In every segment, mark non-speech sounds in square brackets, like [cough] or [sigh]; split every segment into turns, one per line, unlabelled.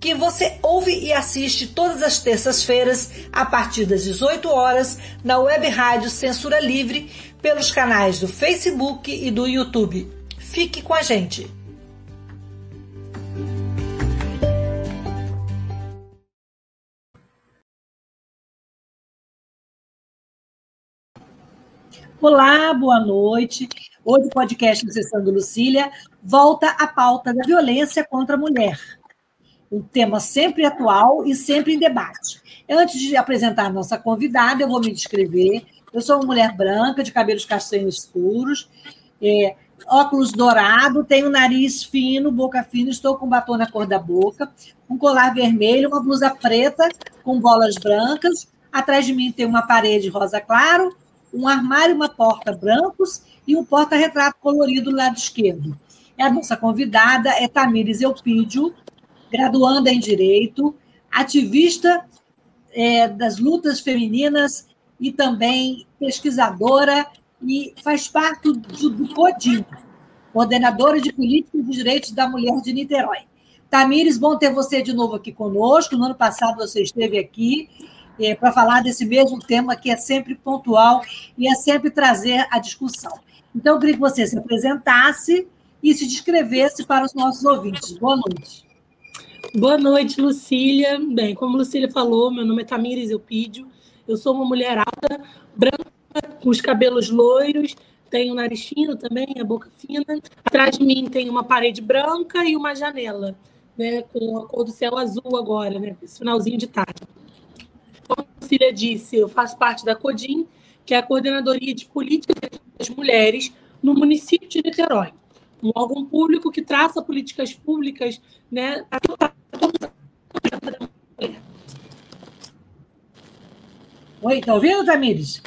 que você ouve e assiste todas as terças-feiras, a partir das 18 horas, na web rádio Censura Livre, pelos canais do Facebook e do YouTube. Fique com a gente! Olá, boa noite. Hoje o podcast Acessando Lucília volta à pauta da violência contra a mulher. Um tema sempre atual e sempre em debate. Antes de apresentar nossa convidada, eu vou me descrever. Eu sou uma mulher branca, de cabelos castanhos escuros, é, óculos dourado, tenho nariz fino, boca fina, estou com batom na cor da boca, um colar vermelho, uma blusa preta com bolas brancas. Atrás de mim tem uma parede rosa claro, um armário uma porta brancos e um porta-retrato colorido do lado esquerdo. A nossa convidada é Tamires Eupídio, graduanda em Direito, ativista é, das lutas femininas e também pesquisadora e faz parte do, do CODIM, coordenadora de Políticas de Direitos da Mulher de Niterói. Tamires, bom ter você de novo aqui conosco. No ano passado você esteve aqui é, para falar desse mesmo tema que é sempre pontual e é sempre trazer a discussão. Então, eu queria que você se apresentasse e se descrevesse para os nossos ouvintes. Boa noite.
Boa noite, Lucília. Bem, como Lucília falou, meu nome é Tamires Eupídio. Eu sou uma mulher alta, branca, com os cabelos loiros, tenho o nariz fino também, a boca fina. Atrás de mim tem uma parede branca e uma janela, né, com a cor do céu azul agora, né, esse finalzinho de tarde. Como a Lucília disse, eu faço parte da CODIM, que é a Coordenadoria de Políticas das Mulheres no município de Niterói. Um órgão público que traça políticas públicas né,
Oi, tá ouvindo, Tamires?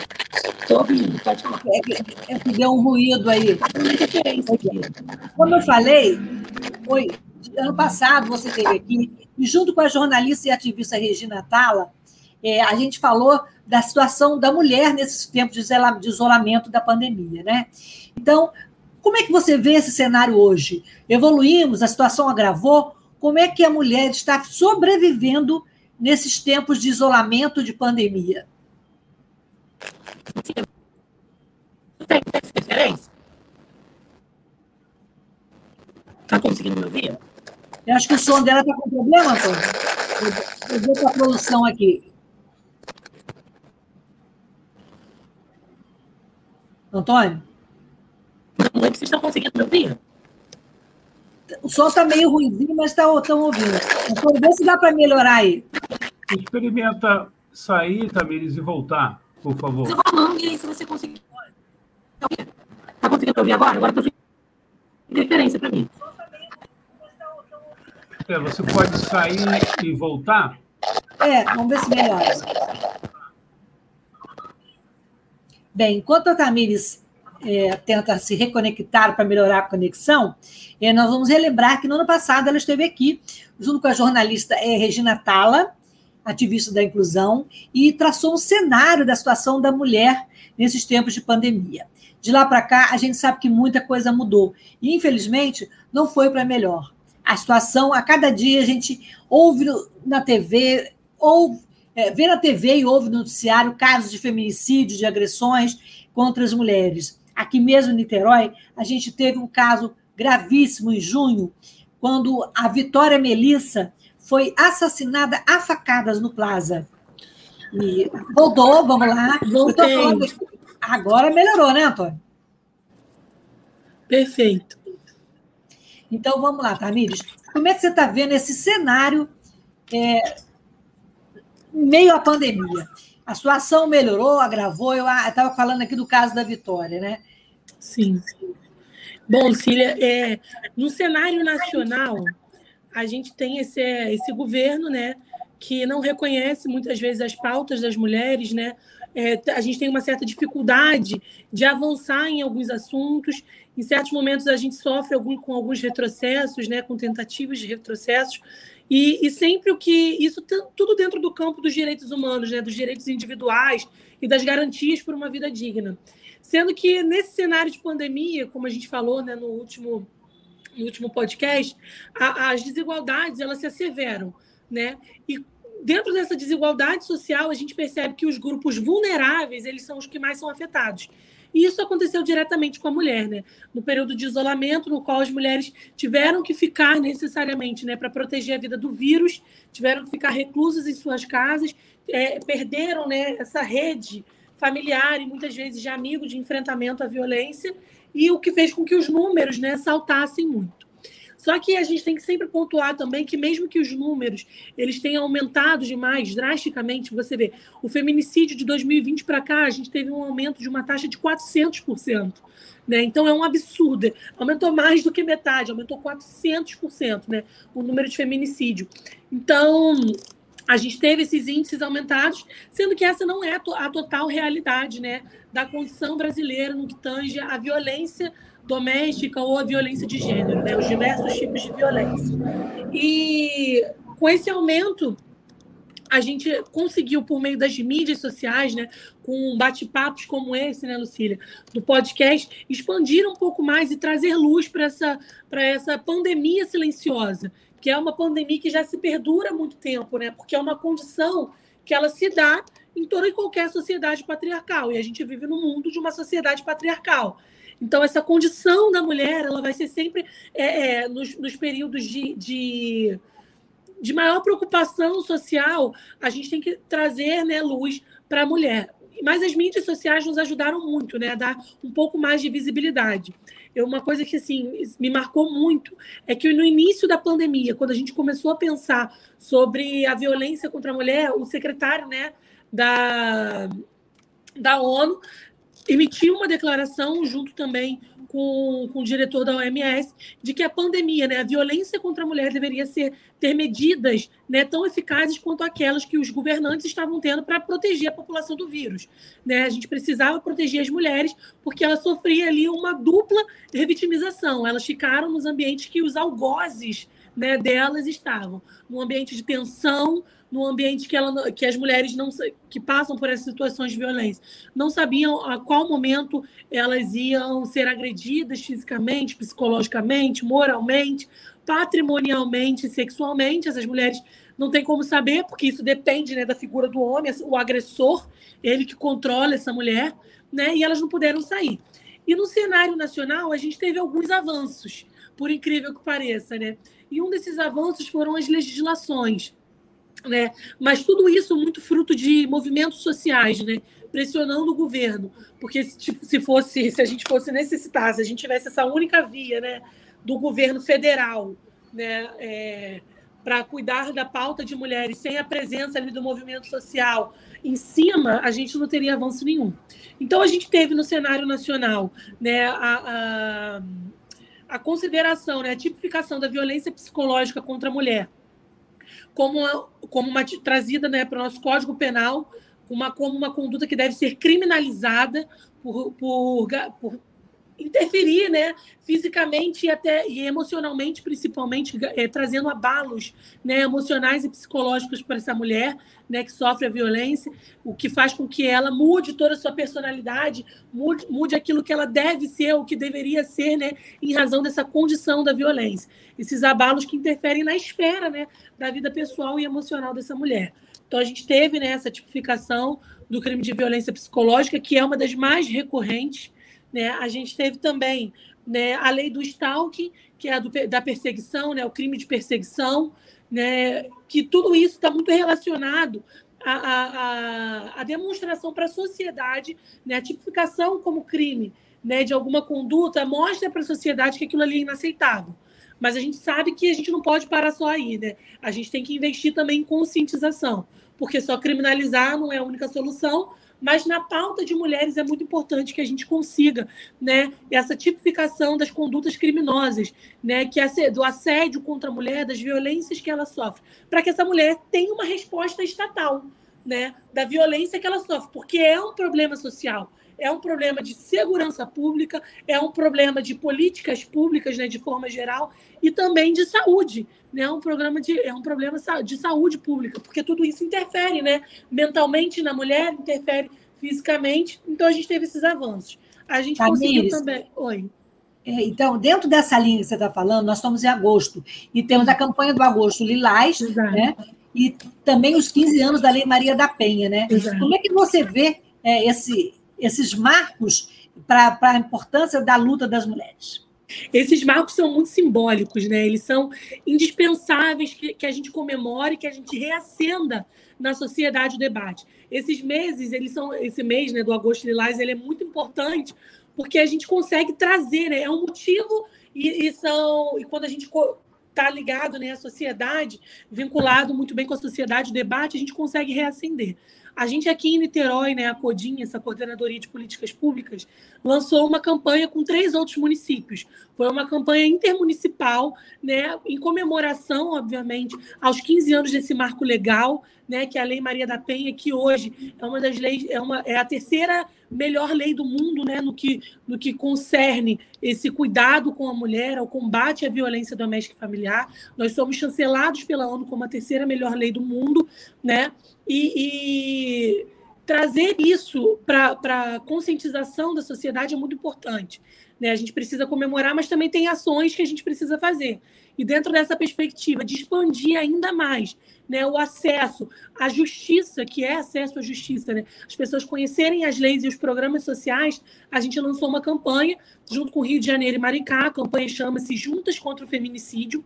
Estou ouvindo, pode falar.
É que, é que deu um ruído aí. Como eu falei, foi ano passado você esteve aqui, e junto com a jornalista e ativista Regina Tala, é, a gente falou da situação da mulher nesses tempos de isolamento da pandemia, né? Então, como é que você vê esse cenário hoje? Evoluímos, a situação agravou? Como é que a mulher está sobrevivendo nesses tempos de isolamento de pandemia?
Tem referência? Está conseguindo me ouvir?
Eu acho que o som dela está com problema, Antônio. Eu vou para a produção aqui. Antônio?
Não que vocês estão conseguindo me ouvir?
O som está meio ruimzinho, mas estão tá, ouvindo. Então, vê se dá para melhorar aí.
Experimenta sair, Tamires, e voltar, por favor.
Estou falando, e aí, se você conseguir. Está conseguindo ouvir agora? Agora estou referência para mim.
É, você pode sair e voltar?
É, vamos ver se melhora. Bem, enquanto a Tamires é, tenta se reconectar para melhorar a conexão, é, nós vamos relembrar que no ano passado ela esteve aqui, junto com a jornalista é, Regina Tala, ativista da inclusão, e traçou um cenário da situação da mulher nesses tempos de pandemia. De lá para cá, a gente sabe que muita coisa mudou. E, infelizmente, não foi para melhor. A situação, a cada dia, a gente ouve na TV, ouve é, vê na TV e ouve no noticiário casos de feminicídio, de agressões contra as mulheres. Aqui mesmo em Niterói, a gente teve um caso gravíssimo em junho, quando a Vitória Melissa foi assassinada a facadas no Plaza. E voltou, vamos lá.
Voltei.
Agora melhorou, né, Antônio?
Perfeito.
Então vamos lá, Tamires. Como é que você está vendo esse cenário é, meio à pandemia. A situação melhorou, agravou. Eu estava falando aqui do caso da Vitória, né?
Sim. Bom, Cília, é, no cenário nacional, a gente tem esse, esse governo, né, que não reconhece muitas vezes as pautas das mulheres, né? É, a gente tem uma certa dificuldade de avançar em alguns assuntos. Em certos momentos a gente sofre algum, com alguns retrocessos, né, com tentativas de retrocessos. E, e, sempre o que isso tudo dentro do campo dos direitos humanos, né, dos direitos individuais e das garantias por uma vida digna. Sendo que nesse cenário de pandemia, como a gente falou né, no último no último podcast, a, as desigualdades elas se asseveram, né? E dentro dessa desigualdade social, a gente percebe que os grupos vulneráveis, eles são os que mais são afetados. E isso aconteceu diretamente com a mulher, né? No período de isolamento, no qual as mulheres tiveram que ficar necessariamente, né, para proteger a vida do vírus, tiveram que ficar reclusas em suas casas, é, perderam, né, essa rede familiar e muitas vezes de amigos de enfrentamento à violência, e o que fez com que os números, né, saltassem muito. Só que a gente tem que sempre pontuar também que mesmo que os números eles tenham aumentado demais, drasticamente, você vê, o feminicídio de 2020 para cá, a gente teve um aumento de uma taxa de 400%. Né? Então é um absurdo. Aumentou mais do que metade, aumentou 400% né? o número de feminicídio. Então, a gente teve esses índices aumentados, sendo que essa não é a total realidade né, da condição brasileira no que tange a violência doméstica ou a violência de gênero, né? os diversos tipos de violência. E com esse aumento, a gente conseguiu, por meio das mídias sociais, né, com bate-papos como esse, né, Lucília, do podcast, expandir um pouco mais e trazer luz para essa, essa pandemia silenciosa, que é uma pandemia que já se perdura há muito tempo, né, porque é uma condição que ela se dá em toda e qualquer sociedade patriarcal, e a gente vive no mundo de uma sociedade patriarcal. Então, essa condição da mulher ela vai ser sempre é, é, nos, nos, períodos de, de, de, maior preocupação social, a gente tem que trazer né, luz para a mulher. Mas as mídias sociais nos ajudaram muito né, a dar um pouco mais de visibilidade. Eu, uma coisa que assim, me marcou muito é que no início da pandemia, quando a gente começou a pensar sobre a violência contra a mulher, o secretário né, da, da ONU emitiu uma declaração, junto também com, com o diretor da OMS, de que a pandemia, né, a violência contra a mulher deveria ser, ter medidas né, tão eficazes quanto aquelas que os governantes estavam tendo para proteger a população do vírus. Né? A gente precisava proteger as mulheres porque elas sofriam ali uma dupla revitimização. Elas ficaram nos ambientes que os algozes né, delas estavam, num ambiente de tensão, num ambiente que, ela, que as mulheres não que passam por essas situações de violência não sabiam a qual momento elas iam ser agredidas fisicamente, psicologicamente, moralmente, patrimonialmente, sexualmente. Essas mulheres não têm como saber, porque isso depende né, da figura do homem, o agressor, ele que controla essa mulher, né, e elas não puderam sair. E no cenário nacional, a gente teve alguns avanços, por incrível que pareça. Né? E um desses avanços foram as legislações né? Mas tudo isso muito fruto de movimentos sociais, né? pressionando o governo, porque se, tipo, se fosse, se a gente fosse necessitar, se a gente tivesse essa única via, né, do governo federal, né, é, para cuidar da pauta de mulheres sem a presença ali do movimento social em cima, a gente não teria avanço nenhum. Então a gente teve no cenário nacional, né, a, a, a consideração, né, a tipificação da violência psicológica contra a mulher como como uma trazida né, para o nosso Código Penal uma, como uma conduta que deve ser criminalizada por, por, por interferir né, fisicamente e até e emocionalmente, principalmente, é, trazendo abalos né, emocionais e psicológicos para essa mulher né, que sofre a violência, o que faz com que ela mude toda a sua personalidade, mude, mude aquilo que ela deve ser, o que deveria ser, né, em razão dessa condição da violência. Esses abalos que interferem na esfera né, da vida pessoal e emocional dessa mulher. Então, a gente teve né, essa tipificação do crime de violência psicológica, que é uma das mais recorrentes. Né? A gente teve também né, a lei do stalking, que é a do, da perseguição, né, o crime de perseguição, né, que tudo isso está muito relacionado à, à, à demonstração para a sociedade, né, a tipificação como crime né, de alguma conduta mostra para a sociedade que aquilo ali é inaceitável. Mas a gente sabe que a gente não pode parar só aí, né? A gente tem que investir também em conscientização, porque só criminalizar não é a única solução, mas na pauta de mulheres é muito importante que a gente consiga né, essa tipificação das condutas criminosas, né, que é do assédio contra a mulher, das violências que ela sofre, para que essa mulher tenha uma resposta estatal né, da violência que ela sofre, porque é um problema social é um problema de segurança pública, é um problema de políticas públicas, né, de forma geral, e também de saúde. Né, é um, programa de, é um problema de saúde pública, porque tudo isso interfere né, mentalmente na mulher, interfere fisicamente, então a gente teve esses avanços. A gente Tamires, conseguiu também. Oi.
É, então, dentro dessa linha que você está falando, nós estamos em agosto e temos a campanha do Agosto Lilás, Exato. né? E também os 15 anos da Lei Maria da Penha, né? Exato. Como é que você vê é, esse, esses marcos para a importância da luta das mulheres?
Esses marcos são muito simbólicos, né? Eles são indispensáveis que, que a gente comemore, que a gente reacenda na sociedade o debate. Esses meses, eles são esse mês, né, do agosto lilás, ele é muito importante porque a gente consegue trazer, né? É um motivo e, e são e quando a gente está ligado, né, à sociedade, vinculado muito bem com a sociedade, o debate, a gente consegue reacender. A gente aqui em Niterói, né, a CODIN, essa Coordenadoria de Políticas Públicas, lançou uma campanha com três outros municípios. Foi uma campanha intermunicipal, né, em comemoração, obviamente, aos 15 anos desse marco legal, né, que é a Lei Maria da Penha, que hoje é uma das leis, é, uma, é a terceira melhor lei do mundo, né, no que, no que concerne esse cuidado com a mulher, ao combate à violência doméstica e familiar. Nós somos chancelados pela ONU como a terceira melhor lei do mundo, né? E, e trazer isso para a conscientização da sociedade é muito importante. Né? A gente precisa comemorar, mas também tem ações que a gente precisa fazer. E dentro dessa perspectiva de expandir ainda mais né, o acesso à justiça, que é acesso à justiça, né? as pessoas conhecerem as leis e os programas sociais, a gente lançou uma campanha junto com o Rio de Janeiro e Maricá, a campanha chama-se Juntas contra o Feminicídio,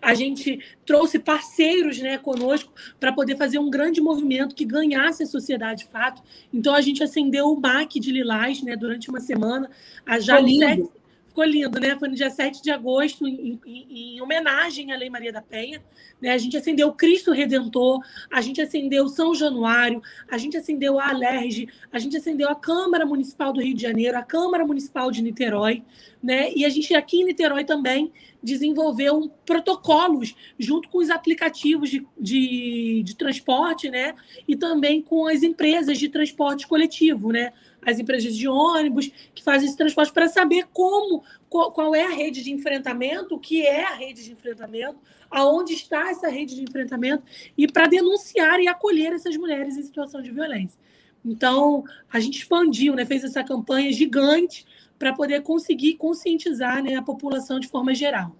a gente trouxe parceiros né, conosco para poder fazer um grande movimento que ganhasse a sociedade de fato. Então, a gente acendeu o MAC de Lilás né, durante uma semana. A já sete, ficou lindo, né? Foi no dia 7 de agosto, em, em, em homenagem à Lei Maria da Penha. Né? A gente acendeu Cristo Redentor, a gente acendeu São Januário, a gente acendeu a Alerge, a gente acendeu a Câmara Municipal do Rio de Janeiro, a Câmara Municipal de Niterói, né? E a gente aqui em Niterói também desenvolveu protocolos junto com os aplicativos de, de, de transporte, né? E também com as empresas de transporte coletivo, né? As empresas de ônibus que fazem esse transporte para saber como, qual, qual, é a rede de enfrentamento, o que é a rede de enfrentamento, aonde está essa rede de enfrentamento e para denunciar e acolher essas mulheres em situação de violência. Então, a gente expandiu, né, fez essa campanha gigante para poder conseguir conscientizar né, a população de forma geral.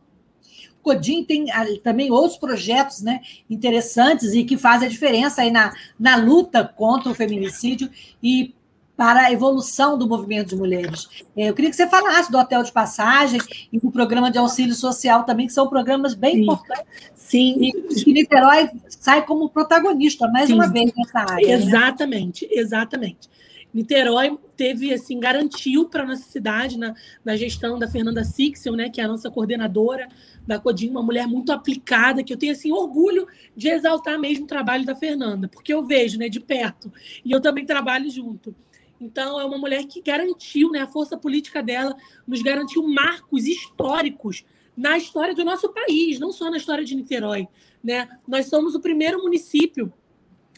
Codim tem também outros projetos né, interessantes e que fazem a diferença aí na, na luta contra o feminicídio e para a evolução do movimento de mulheres. É, eu queria que você falasse do Hotel de Passagem e do programa de auxílio social também, que são programas bem Sim. importantes.
Sim.
E que Niterói sai como protagonista, mais Sim. uma vez, nessa área.
Né? Exatamente, né? exatamente. Niterói teve, assim, garantiu para a nossa cidade, na, na gestão da Fernanda Sixel, né, que é a nossa coordenadora da Codim, uma mulher muito aplicada, que eu tenho, assim, orgulho de exaltar mesmo o trabalho da Fernanda, porque eu vejo, né, de perto, e eu também trabalho junto. Então, é uma mulher que garantiu, né, a força política dela nos garantiu marcos históricos na história do nosso país, não só na história de Niterói. Né? Nós somos o primeiro município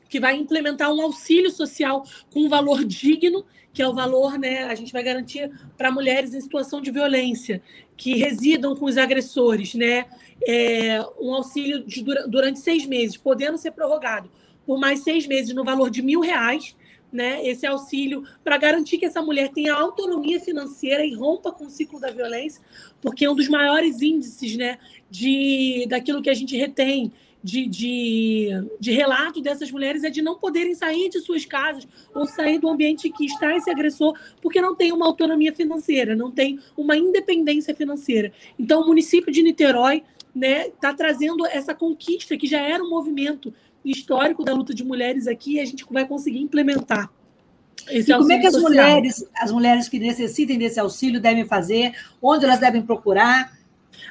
que vai implementar um auxílio social com um valor digno, que é o valor, né, a gente vai garantir para mulheres em situação de violência, que residam com os agressores, né, é, um auxílio de, durante seis meses, podendo ser prorrogado por mais seis meses no valor de mil reais, né, esse auxílio para garantir que essa mulher tenha autonomia financeira e rompa com o ciclo da violência, porque um dos maiores índices né, de, daquilo que a gente retém de, de, de relato dessas mulheres é de não poderem sair de suas casas ou sair do ambiente que está esse agressor, porque não tem uma autonomia financeira, não tem uma independência financeira. Então, o município de Niterói está né, tá trazendo essa conquista que já era um movimento histórico da luta de mulheres aqui e a gente vai conseguir implementar.
Esse e como é que as mulheres, as mulheres que necessitem desse auxílio devem fazer? Onde elas devem procurar?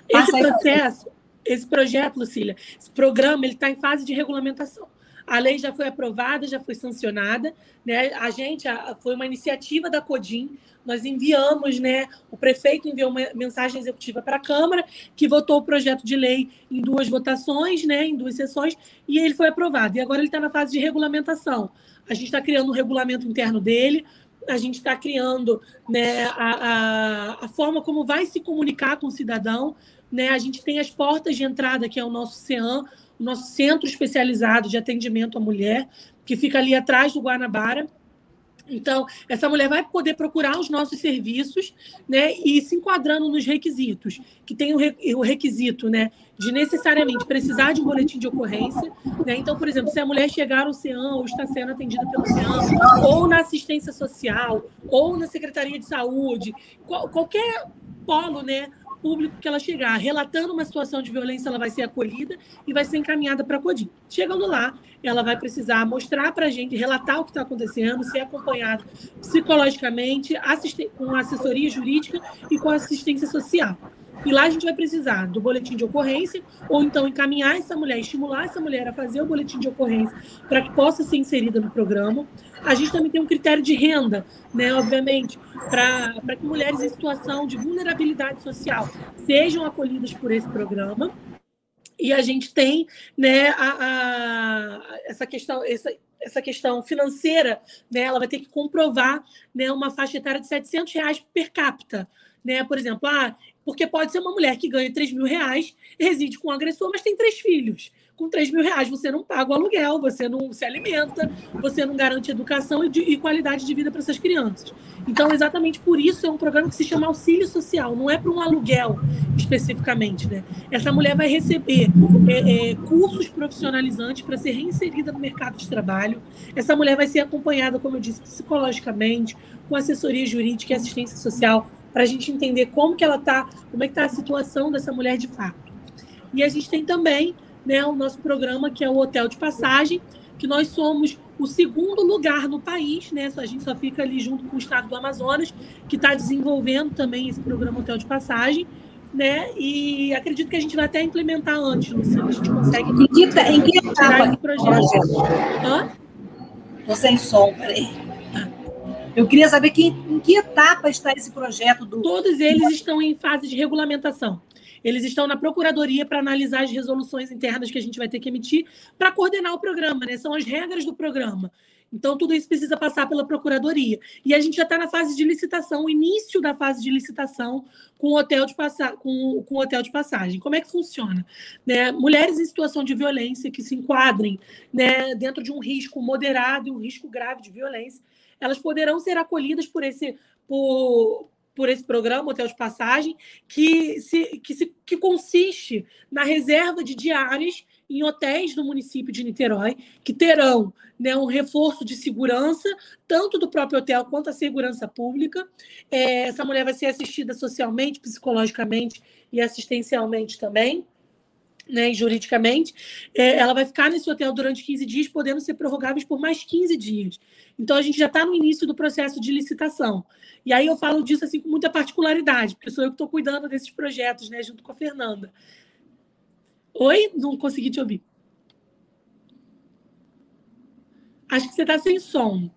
Esse processo, esse projeto, Lucília, esse programa, ele está em fase de regulamentação. A lei já foi aprovada, já foi sancionada. Né? A gente a, foi uma iniciativa da CODIM. Nós enviamos, né? O prefeito enviou uma mensagem executiva para a Câmara, que votou o projeto de lei em duas votações, né? Em duas sessões, e ele foi aprovado. E agora ele está na fase de regulamentação. A gente está criando um regulamento interno dele, a gente está criando né, a, a, a, forma como vai se comunicar com o cidadão. Né? A gente tem as portas de entrada, que é o nosso CEAM, o nosso Centro Especializado de Atendimento à Mulher, que fica ali atrás do Guanabara. Então, essa mulher vai poder procurar os nossos serviços né, e se enquadrando nos requisitos, que tem o, re, o requisito né, de necessariamente precisar de um boletim de ocorrência. Né? Então, por exemplo, se a mulher chegar ao CEAM ou está sendo atendida pelo CEAM, ou na assistência social, ou na Secretaria de Saúde, qual, qualquer polo né, público que ela chegar, relatando uma situação de violência, ela vai ser acolhida e vai ser encaminhada para a CODIM. Chegando lá, ela vai precisar mostrar para a gente, relatar o que está acontecendo, ser acompanhada psicologicamente, com assessoria jurídica e com assistência social. E lá a gente vai precisar do boletim de ocorrência, ou então encaminhar essa mulher, estimular essa mulher a fazer o boletim de ocorrência para que possa ser inserida no programa. A gente também tem um critério de renda, né, obviamente, para que mulheres em situação de vulnerabilidade social sejam acolhidas por esse programa. E a gente tem né, a, a, essa questão, essa, essa questão financeira, né, ela vai ter que comprovar né, uma faixa etária de 700 reais per capita. Né? Por exemplo, ah, porque pode ser uma mulher que ganha 3 mil reais, reside com o agressor, mas tem três filhos. Com 3 mil reais você não paga o aluguel, você não se alimenta, você não garante educação e, de, e qualidade de vida para essas crianças. Então, exatamente por isso é um programa que se chama auxílio social, não é para um aluguel especificamente. Né? Essa mulher vai receber é, é, cursos profissionalizantes para ser reinserida no mercado de trabalho. Essa mulher vai ser acompanhada, como eu disse, psicologicamente, com assessoria jurídica e assistência social para a gente entender como que ela está, como é que está a situação dessa mulher de fato. E a gente tem também né, o nosso programa, que é o Hotel de Passagem, que nós somos o segundo lugar no país, né? A gente só fica ali junto com o estado do Amazonas, que está desenvolvendo também esse programa Hotel de Passagem. Né? E acredito que a gente vai até implementar antes, Luciana. A gente consegue. Em
que, em que etapa?
Esse projeto.
Hã? Tô sem som, peraí. Eu queria saber que, em que etapa está esse projeto do.
Todos eles estão em fase de regulamentação. Eles estão na procuradoria para analisar as resoluções internas que a gente vai ter que emitir para coordenar o programa, né? São as regras do programa. Então, tudo isso precisa passar pela procuradoria. E a gente já está na fase de licitação, o início da fase de licitação com o hotel de, passa com, com hotel de passagem. Como é que funciona? Né? Mulheres em situação de violência que se enquadrem né, dentro de um risco moderado e um risco grave de violência elas poderão ser acolhidas por esse, por, por esse programa Hotel de Passagem, que, se, que, se, que consiste na reserva de diárias em hotéis do município de Niterói, que terão né, um reforço de segurança, tanto do próprio hotel quanto a segurança pública. É, essa mulher vai ser assistida socialmente, psicologicamente e assistencialmente também né, juridicamente, é, ela vai ficar nesse hotel durante 15 dias, podendo ser prorrogáveis por mais 15 dias. Então, a gente já está no início do processo de licitação. E aí eu falo disso assim com muita particularidade, porque sou eu que estou cuidando desses projetos, né, junto com a Fernanda. Oi? Não consegui te ouvir. Acho que você está sem som.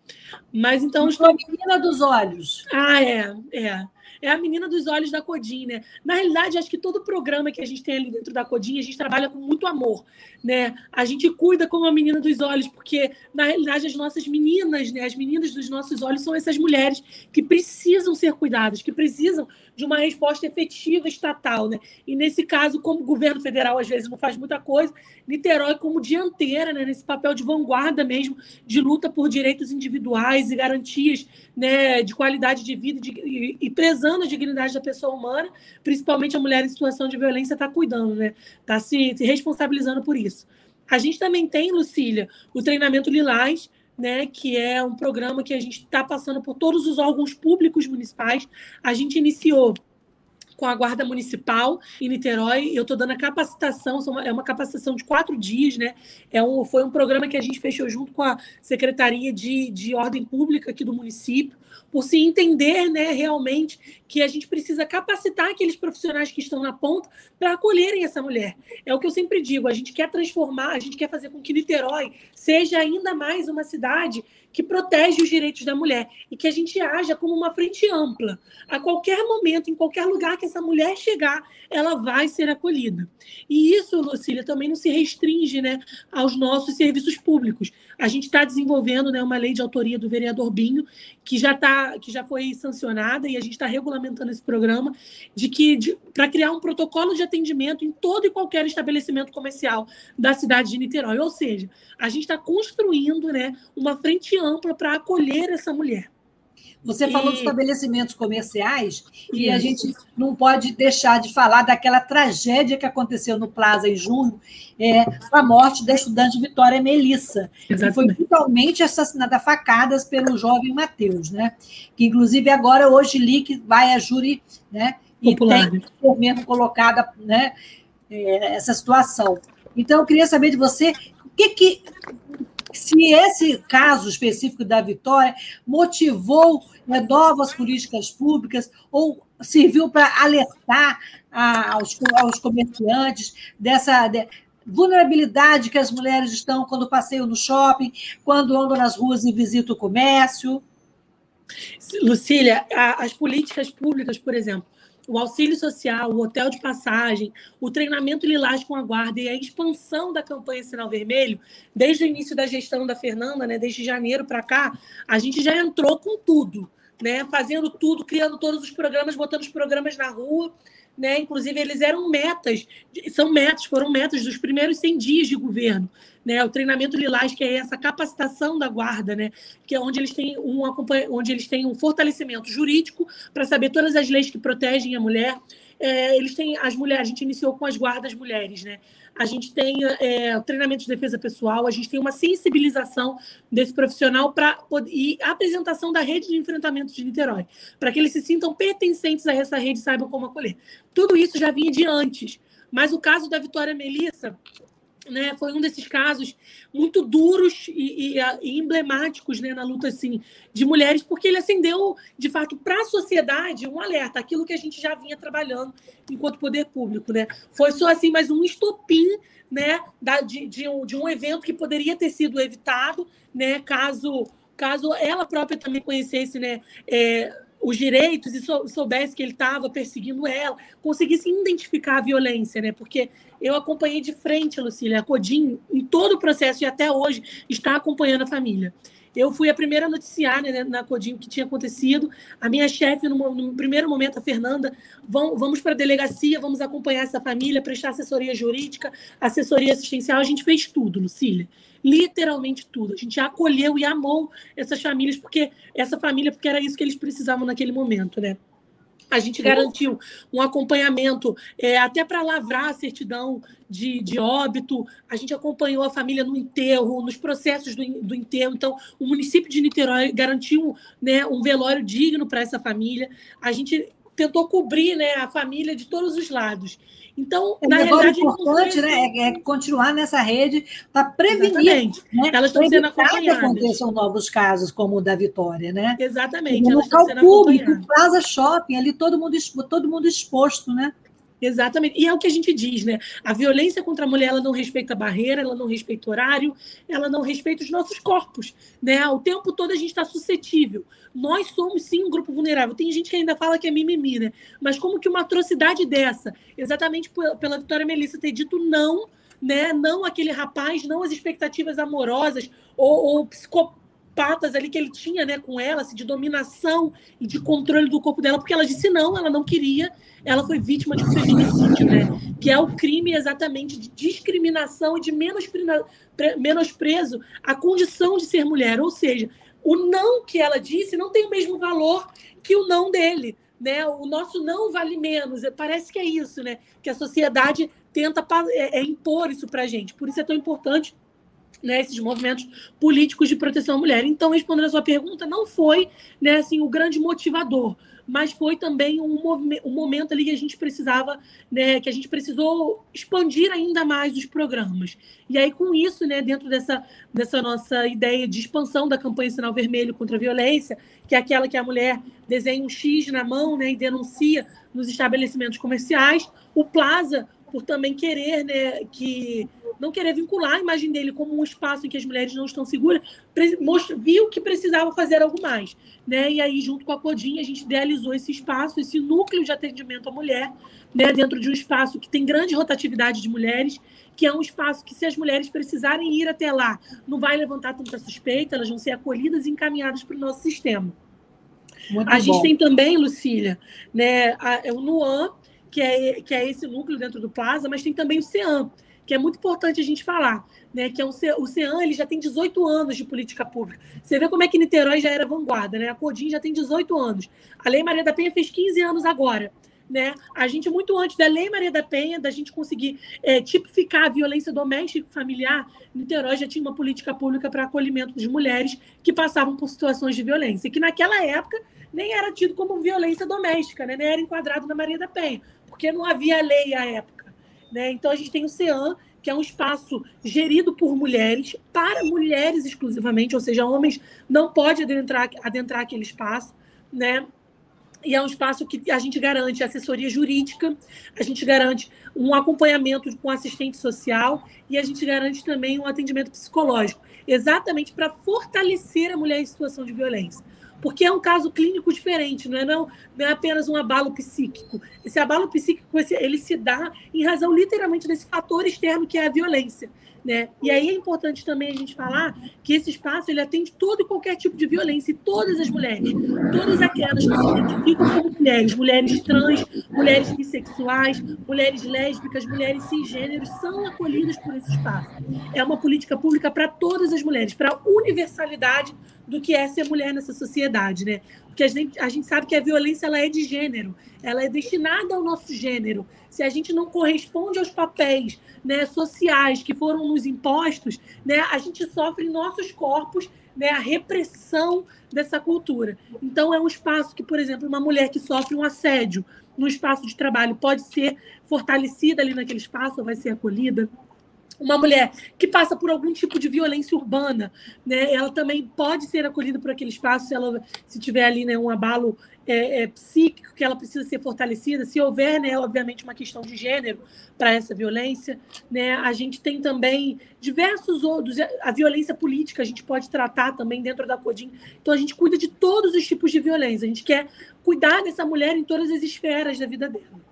Mas então.
Estou... A menina dos olhos.
Ah, é, é é a menina dos olhos da Codin, né? Na realidade, acho que todo programa que a gente tem ali dentro da Codin, a gente trabalha com muito amor, né? A gente cuida como a menina dos olhos, porque na realidade as nossas meninas, né, as meninas dos nossos olhos são essas mulheres que precisam ser cuidadas, que precisam de uma resposta efetiva estatal, né? E nesse caso, como o governo federal às vezes não faz muita coisa, Niterói como dianteira, né, nesse papel de vanguarda mesmo, de luta por direitos individuais e garantias, né, de qualidade de vida de, e, e prezando a dignidade da pessoa humana, principalmente a mulher em situação de violência está cuidando, né? Está se, se responsabilizando por isso. A gente também tem, Lucília, o treinamento Lilás, né, que é um programa que a gente está passando por todos os órgãos públicos municipais. A gente iniciou com a Guarda Municipal em Niterói. Eu estou dando a capacitação, é uma capacitação de quatro dias, né? É um, foi um programa que a gente fechou junto com a Secretaria de, de Ordem Pública aqui do município por se entender né, realmente que a gente precisa capacitar aqueles profissionais que estão na ponta para acolherem essa mulher. É o que eu sempre digo: a gente quer transformar, a gente quer fazer com que Niterói seja ainda mais uma cidade que protege os direitos da mulher e que a gente haja como uma frente ampla. A qualquer momento, em qualquer lugar que essa mulher chegar, ela vai ser acolhida. E isso, Lucília, também não se restringe né, aos nossos serviços públicos. A gente está desenvolvendo né, uma lei de autoria do vereador Binho, que já, tá, que já foi sancionada, e a gente está regulamentando esse programa, de que para criar um protocolo de atendimento em todo e qualquer estabelecimento comercial da cidade de Niterói. Ou seja, a gente está construindo né, uma frente ampla para acolher essa mulher.
Você e... falou de estabelecimentos comerciais e a gente não pode deixar de falar daquela tragédia que aconteceu no Plaza em junho, é, a morte da estudante Vitória Melissa, Exatamente. que foi brutalmente assassinada a facadas pelo jovem Matheus, né? Que inclusive agora hoje li que vai a júri, né? E Popular. tem por mesmo colocada, né? É, essa situação. Então eu queria saber de você o que que se esse caso específico da Vitória motivou né, novas políticas públicas ou serviu para alertar a, aos, aos comerciantes dessa de, vulnerabilidade que as mulheres estão quando passeiam no shopping, quando andam nas ruas e visitam o comércio.
Lucília, as políticas públicas, por exemplo, o auxílio social, o hotel de passagem, o treinamento lilás com a guarda e a expansão da campanha Sinal Vermelho, desde o início da gestão da Fernanda, né, desde janeiro para cá, a gente já entrou com tudo, né, fazendo tudo, criando todos os programas, botando os programas na rua, né? Inclusive, eles eram metas, são metas, foram metas dos primeiros 100 dias de governo. Né, o treinamento Lilás, que é essa capacitação da guarda, né, que é onde eles têm um, onde eles têm um fortalecimento jurídico para saber todas as leis que protegem a mulher. É, eles têm as mulheres, a gente iniciou com as guardas mulheres, né? a gente tem é, treinamento de defesa pessoal, a gente tem uma sensibilização desse profissional para e apresentação da rede de enfrentamento de Niterói, para que eles se sintam pertencentes a essa rede e saibam como acolher. Tudo isso já vinha de antes, mas o caso da Vitória Melissa né, foi um desses casos muito duros e, e, e, emblemáticos né, na luta assim, de mulheres, porque ele acendeu, de fato, para a sociedade um alerta, aquilo que a gente já vinha trabalhando enquanto poder público. Né? Foi só assim mais um estopim né, da, de, de, um, de um evento que poderia ter sido evitado, né, caso, caso ela própria também conhecesse né, é, os direitos e soubesse que ele estava perseguindo ela, conseguisse identificar a violência, né? Porque eu acompanhei de frente, Lucília, a Codim em todo o processo e até hoje está acompanhando a família. Eu fui a primeira a noticiar né, na Codim o que tinha acontecido. A minha chefe, no, no, primeiro momento, a Fernanda, vão, vamos para a delegacia, vamos acompanhar essa família, prestar assessoria jurídica, assessoria assistencial. A gente fez tudo, Lucília literalmente tudo. A gente acolheu e amou essas famílias, porque essa família, porque era isso que eles precisavam naquele momento, né? A gente garantiu um acompanhamento é, até para lavrar a certidão de, de óbito. A gente acompanhou a família no enterro, nos processos do, do enterro. Então, o município de Niterói garantiu né, um velório digno para essa família. A gente tentou cobrir né, a família de todos os lados. Então,
é, na realidade, o importante né, é, é, continuar nessa rede para prevenir. Né,
elas estão sendo acompanhadas. que
aconteçam novos casos como o da Vitória, né?
Exatamente.
No local público, Plaza Shopping, ali todo mundo, todo mundo exposto, né?
Exatamente. E é o que a gente diz, né? A violência contra a mulher, ela não respeita barreira, ela não respeita horário, ela não respeita os nossos corpos, né? O tempo todo a gente está suscetível. Nós somos, sim, um grupo vulnerável. Tem gente que ainda fala que é mimimi, né? Mas como que uma atrocidade dessa, exatamente pela Vitória Melissa ter dito não, né? Não aquele rapaz, não as expectativas amorosas ou, ou patas ali que ele tinha né, com ela, assim, de dominação e de controle do corpo dela, porque ela disse não, ela não queria, ela foi vítima de um feminicídio, né? Que é o crime exatamente de discriminação e de menosprezo à condição de ser mulher. Ou seja, o não que ela disse não tem o mesmo valor que o não dele. Né? O nosso não vale menos. Parece que é isso, né? Que a sociedade tenta é, é impor isso para gente. Por isso é tão importante né, esses movimentos políticos de proteção à mulher. Então, respondendo a sua pergunta, não foi né, assim, o grande motivador, mas foi também um, um momento ali que a gente precisava, né, que a gente precisou expandir ainda mais os programas. E aí, com isso, né, dentro dessa, dessa nossa ideia de expansão da campanha Sinal Vermelho contra a Violência, que é aquela que a mulher desenha um X na mão né, e denuncia nos estabelecimentos comerciais, o Plaza, por também querer né, que não querer vincular a imagem dele como um espaço em que as mulheres não estão seguras, viu que precisava fazer algo mais. Né? E aí, junto com a Codinha, a gente idealizou esse espaço, esse núcleo de atendimento à mulher, né? dentro de um espaço que tem grande rotatividade de mulheres, que é um espaço que, se as mulheres precisarem ir até lá, não vai levantar tanta suspeita, elas vão ser acolhidas e encaminhadas para o nosso sistema. Muito a bom. gente tem também, Lucília, né, a, é o NUAN, que é, que é esse núcleo dentro do Plaza, mas tem também o CEAM, que é muito importante a gente falar, né? Que é o, Ce, o CEAN ele já tem 18 anos de política pública. Você vê como é que Niterói já era vanguarda, né? A Codim já tem 18 anos. A Lei Maria da Penha fez 15 anos agora. Né? A gente, muito antes da Lei Maria da Penha, da gente conseguir é, tipificar a violência doméstica e familiar, Niterói já tinha uma política pública para acolhimento de mulheres que passavam por situações de violência, que naquela época nem era tido como violência doméstica, né? nem era enquadrado na Maria da Penha, porque não havia lei à época. Né? Então, a gente tem o CEAM, que é um espaço gerido por mulheres, para mulheres exclusivamente, ou seja, homens não podem adentrar, adentrar aquele espaço. Né? E é um espaço que a gente garante assessoria jurídica, a gente garante um acompanhamento com assistente social e a gente garante também um atendimento psicológico, exatamente para fortalecer a mulher em situação de violência porque é um caso clínico diferente, não é, não, não é apenas um abalo psíquico. Esse abalo psíquico ele se dá em razão literalmente desse fator externo que é a violência. Né? E aí é importante também a gente falar que esse espaço ele atende todo e qualquer tipo de violência e todas as mulheres, todas aquelas que se identificam como mulheres, mulheres trans, mulheres bissexuais, mulheres lésbicas, mulheres cisgêneros são acolhidas por esse espaço. É uma política pública para todas as mulheres, para a universalidade do que é ser mulher nessa sociedade, né? Porque a gente, a gente sabe que a violência ela é de gênero, ela é destinada ao nosso gênero. Se a gente não corresponde aos papéis né, sociais que foram nos impostos, né, a gente sofre em nossos corpos né, a repressão dessa cultura. Então, é um espaço que, por exemplo, uma mulher que sofre um assédio no espaço de trabalho pode ser fortalecida ali naquele espaço, vai ser acolhida uma mulher que passa por algum tipo de violência urbana, né, ela também pode ser acolhida por aquele espaço se ela se tiver ali né, um abalo é, é, psíquico que ela precisa ser fortalecida, se houver, né, obviamente, uma questão de gênero para essa violência. Né, a gente tem também diversos outros, a violência política a gente pode tratar também dentro da CODIM. Então, a gente cuida de todos os tipos de violência, a gente quer cuidar dessa mulher em todas as esferas da vida dela.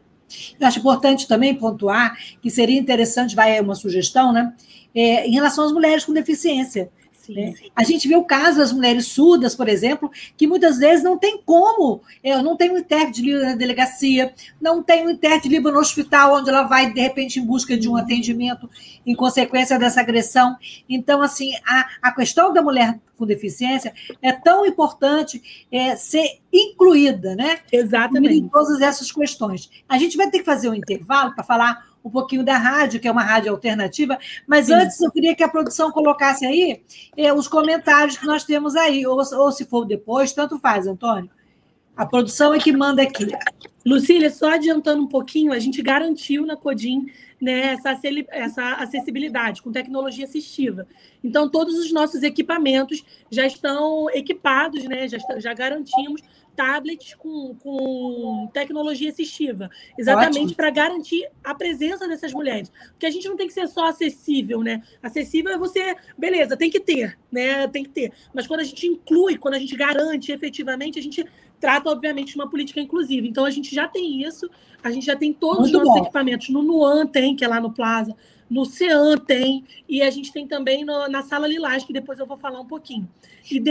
Eu acho importante também pontuar que seria interessante, vai uma sugestão, né? É, em relação às mulheres com deficiência. Né? A gente vê o caso das mulheres surdas, por exemplo, que muitas vezes não tem como, eu não tenho um intérprete livre na delegacia, não tem um intérprete livre no hospital, onde ela vai, de repente, em busca de um atendimento em consequência dessa agressão. Então, assim, a, a questão da mulher com deficiência é tão importante é, ser incluída, né?
Exatamente.
Em todas essas questões. A gente vai ter que fazer um intervalo para falar um pouquinho da rádio, que é uma rádio alternativa, mas Sim. antes eu queria que a produção colocasse aí eh, os comentários que nós temos aí, ou, ou se for depois, tanto faz, Antônio. A produção é que manda aqui.
Lucília, só adiantando um pouquinho, a gente garantiu na Codim né, essa, essa acessibilidade com tecnologia assistiva. Então, todos os nossos equipamentos já estão equipados, né, já, já garantimos tablets com, com tecnologia assistiva, exatamente para garantir a presença dessas mulheres. Porque a gente não tem que ser só acessível, né? Acessível é você, beleza, tem que ter, né? Tem que ter. Mas quando a gente inclui, quando a gente garante efetivamente, a gente trata, obviamente, uma política inclusiva. Então, a gente já tem isso, a gente já tem todos Muito os nossos bom. equipamentos. No Nuan tem, que é lá no Plaza, no CEAN tem, e a gente tem também no, na Sala Lilás, que depois eu vou falar um pouquinho.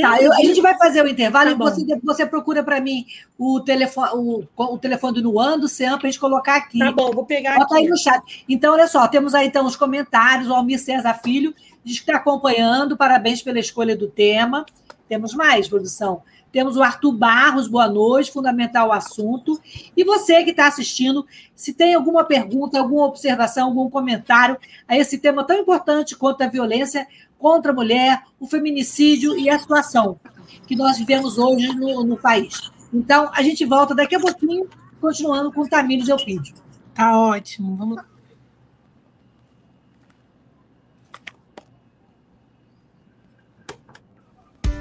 Tá, eu, a gente vai fazer o intervalo tá e você, você procura para mim o telefone, o, o telefone do Nuan, do CEAN, para a gente colocar aqui.
Tá bom, vou pegar
Bota
aqui.
aí no chat. Então, olha só, temos aí então os comentários, o Almir César Filho diz que está acompanhando, parabéns pela escolha do tema. Temos mais, produção? Temos o Arthur Barros, boa noite, fundamental o assunto. E você que está assistindo, se tem alguma pergunta, alguma observação, algum comentário a esse tema tão importante quanto a violência contra a mulher, o feminicídio e a situação que nós vivemos hoje no, no país. Então, a gente volta daqui a pouquinho, continuando com o Tamires Eupídio.
Tá ótimo, vamos lá.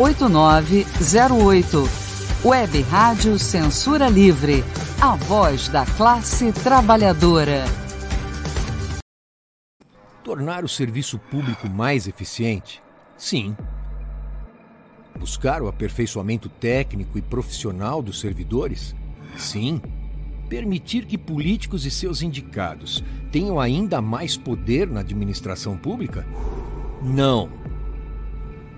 8908. Web Rádio Censura Livre. A voz da classe trabalhadora.
Tornar o serviço público mais eficiente? Sim. Buscar o aperfeiçoamento técnico e profissional dos servidores? Sim. Permitir que políticos e seus indicados tenham ainda mais poder na administração pública? Não.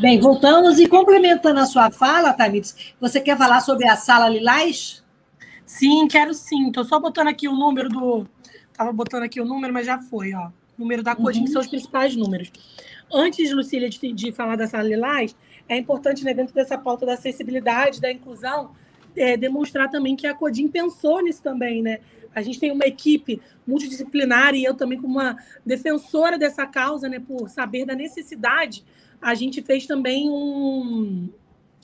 Bem, voltamos e complementando a sua fala, Tamires, você quer falar sobre a sala Lilás?
Sim, quero sim. Estou só botando aqui o número do. Estava botando aqui o número, mas já foi, ó. O número da Codim, uhum. que são os principais números. Antes, Lucília, de, de falar da sala Lilás, é importante, né, dentro dessa pauta da acessibilidade, da inclusão, é, demonstrar também que a Codim pensou nisso também, né? A gente tem uma equipe multidisciplinar e eu também, como uma defensora dessa causa, né, por saber da necessidade a gente fez também um,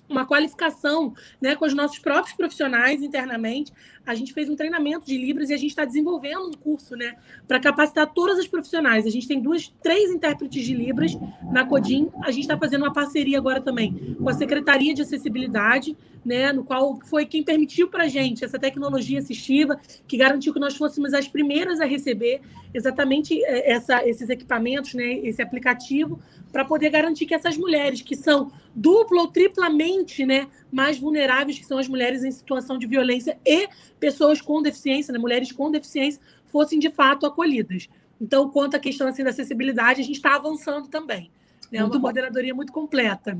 uma qualificação né, com os nossos próprios profissionais internamente. A gente fez um treinamento de Libras e a gente está desenvolvendo um curso né, para capacitar todas as profissionais. A gente tem duas, três intérpretes de Libras na Codim. A gente está fazendo uma parceria agora também com a Secretaria de Acessibilidade, né, no qual foi quem permitiu para a gente essa tecnologia assistiva, que garantiu que nós fôssemos as primeiras a receber exatamente é, essa, esses equipamentos, né, esse aplicativo, para poder garantir que essas mulheres que são dupla ou triplamente né, mais vulneráveis, que são as mulheres em situação de violência e pessoas com deficiência, né, mulheres com deficiência, fossem de fato acolhidas. Então, quanto à questão assim, da acessibilidade, a gente está avançando também. É né, uma coordenadoria muito completa.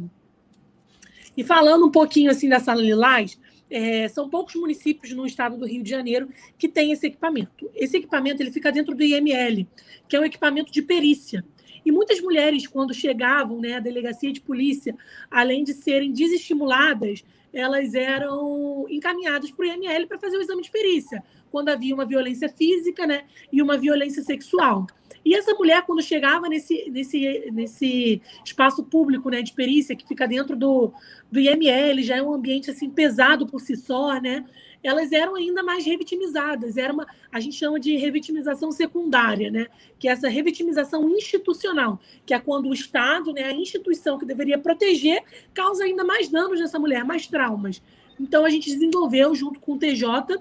E falando um pouquinho assim da Sala Lilás, é, são poucos municípios no estado do Rio de Janeiro que têm esse equipamento. Esse equipamento ele fica dentro do IML, que é um equipamento de perícia. E muitas mulheres, quando chegavam né, à delegacia de polícia, além de serem desestimuladas, elas eram encaminhadas para o IML para fazer o exame de perícia, quando havia uma violência física né, e uma violência sexual. E essa mulher, quando chegava nesse, nesse, nesse espaço público né, de perícia, que fica dentro do, do IML, já é um ambiente assim pesado por si só, né? Elas eram ainda mais revitimizadas. Era uma, a gente chama de revitimização secundária, né? que é essa revitimização institucional, que é quando o Estado, né, a instituição que deveria proteger, causa ainda mais danos nessa mulher, mais traumas. Então, a gente desenvolveu, junto com o TJ,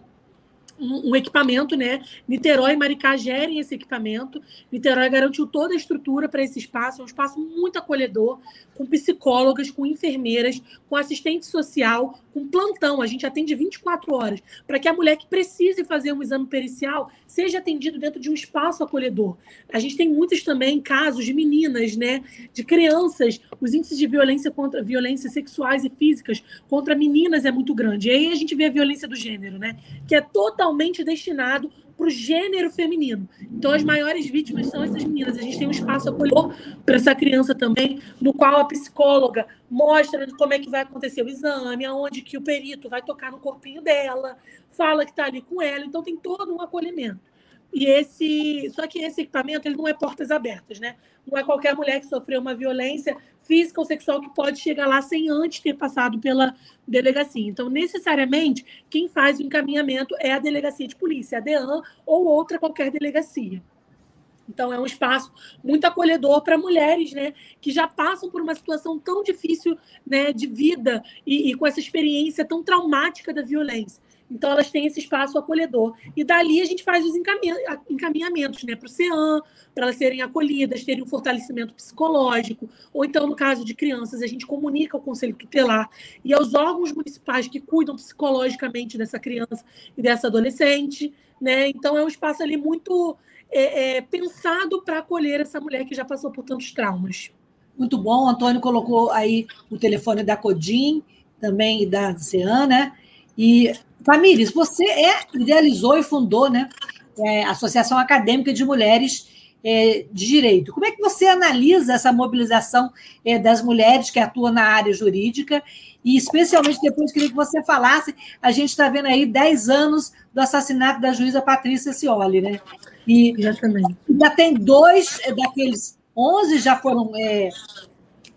um, um, equipamento, né? Niterói e Maricá gerem esse equipamento. Niterói garantiu toda a estrutura para esse espaço, é um espaço muito acolhedor, com psicólogas, com enfermeiras, com assistente social, com plantão, a gente atende 24 horas, para que a mulher que precise fazer um exame pericial seja atendido dentro de um espaço acolhedor. A gente tem muitos também casos de meninas, né, de crianças, os índices de violência contra violências sexuais e físicas contra meninas é muito grande. E aí a gente vê a violência do gênero, né, que é totalmente destinado para o gênero feminino. Então, as maiores vítimas são essas meninas. A gente tem um espaço acolhedor para essa criança também, no qual a psicóloga mostra como é que vai acontecer o exame, aonde que o perito vai tocar no corpinho dela, fala que está ali com ela. Então, tem todo um acolhimento. E esse, só que esse equipamento ele não é portas abertas, né? Não é qualquer mulher que sofreu uma violência física ou sexual que pode chegar lá sem antes ter passado pela delegacia. Então, necessariamente, quem faz o encaminhamento é a delegacia de polícia, a DEAN ou outra qualquer delegacia. Então, é um espaço muito acolhedor para mulheres né, que já passam por uma situação tão difícil né, de vida e, e com essa experiência tão traumática da violência. Então, elas têm esse espaço acolhedor. E dali a gente faz os encaminhamentos né, para o CEAM, para elas serem acolhidas, terem um fortalecimento psicológico. Ou então, no caso de crianças, a gente comunica ao Conselho Tutelar e aos órgãos municipais que cuidam psicologicamente dessa criança e dessa adolescente. Né? Então, é um espaço ali muito é, é, pensado para acolher essa mulher que já passou por tantos traumas.
Muito bom. O Antônio colocou aí o telefone da Codim, também e da CEAN, né? E Famílias, você é, idealizou e fundou né, é, a Associação Acadêmica de Mulheres é, de Direito. Como é que você analisa essa mobilização é, das mulheres que atuam na área jurídica? E, especialmente, depois queria que você falasse, a gente está vendo aí 10 anos do assassinato da juíza Patrícia Cioli, né? E
Exatamente.
já tem dois daqueles 11 já foram, é,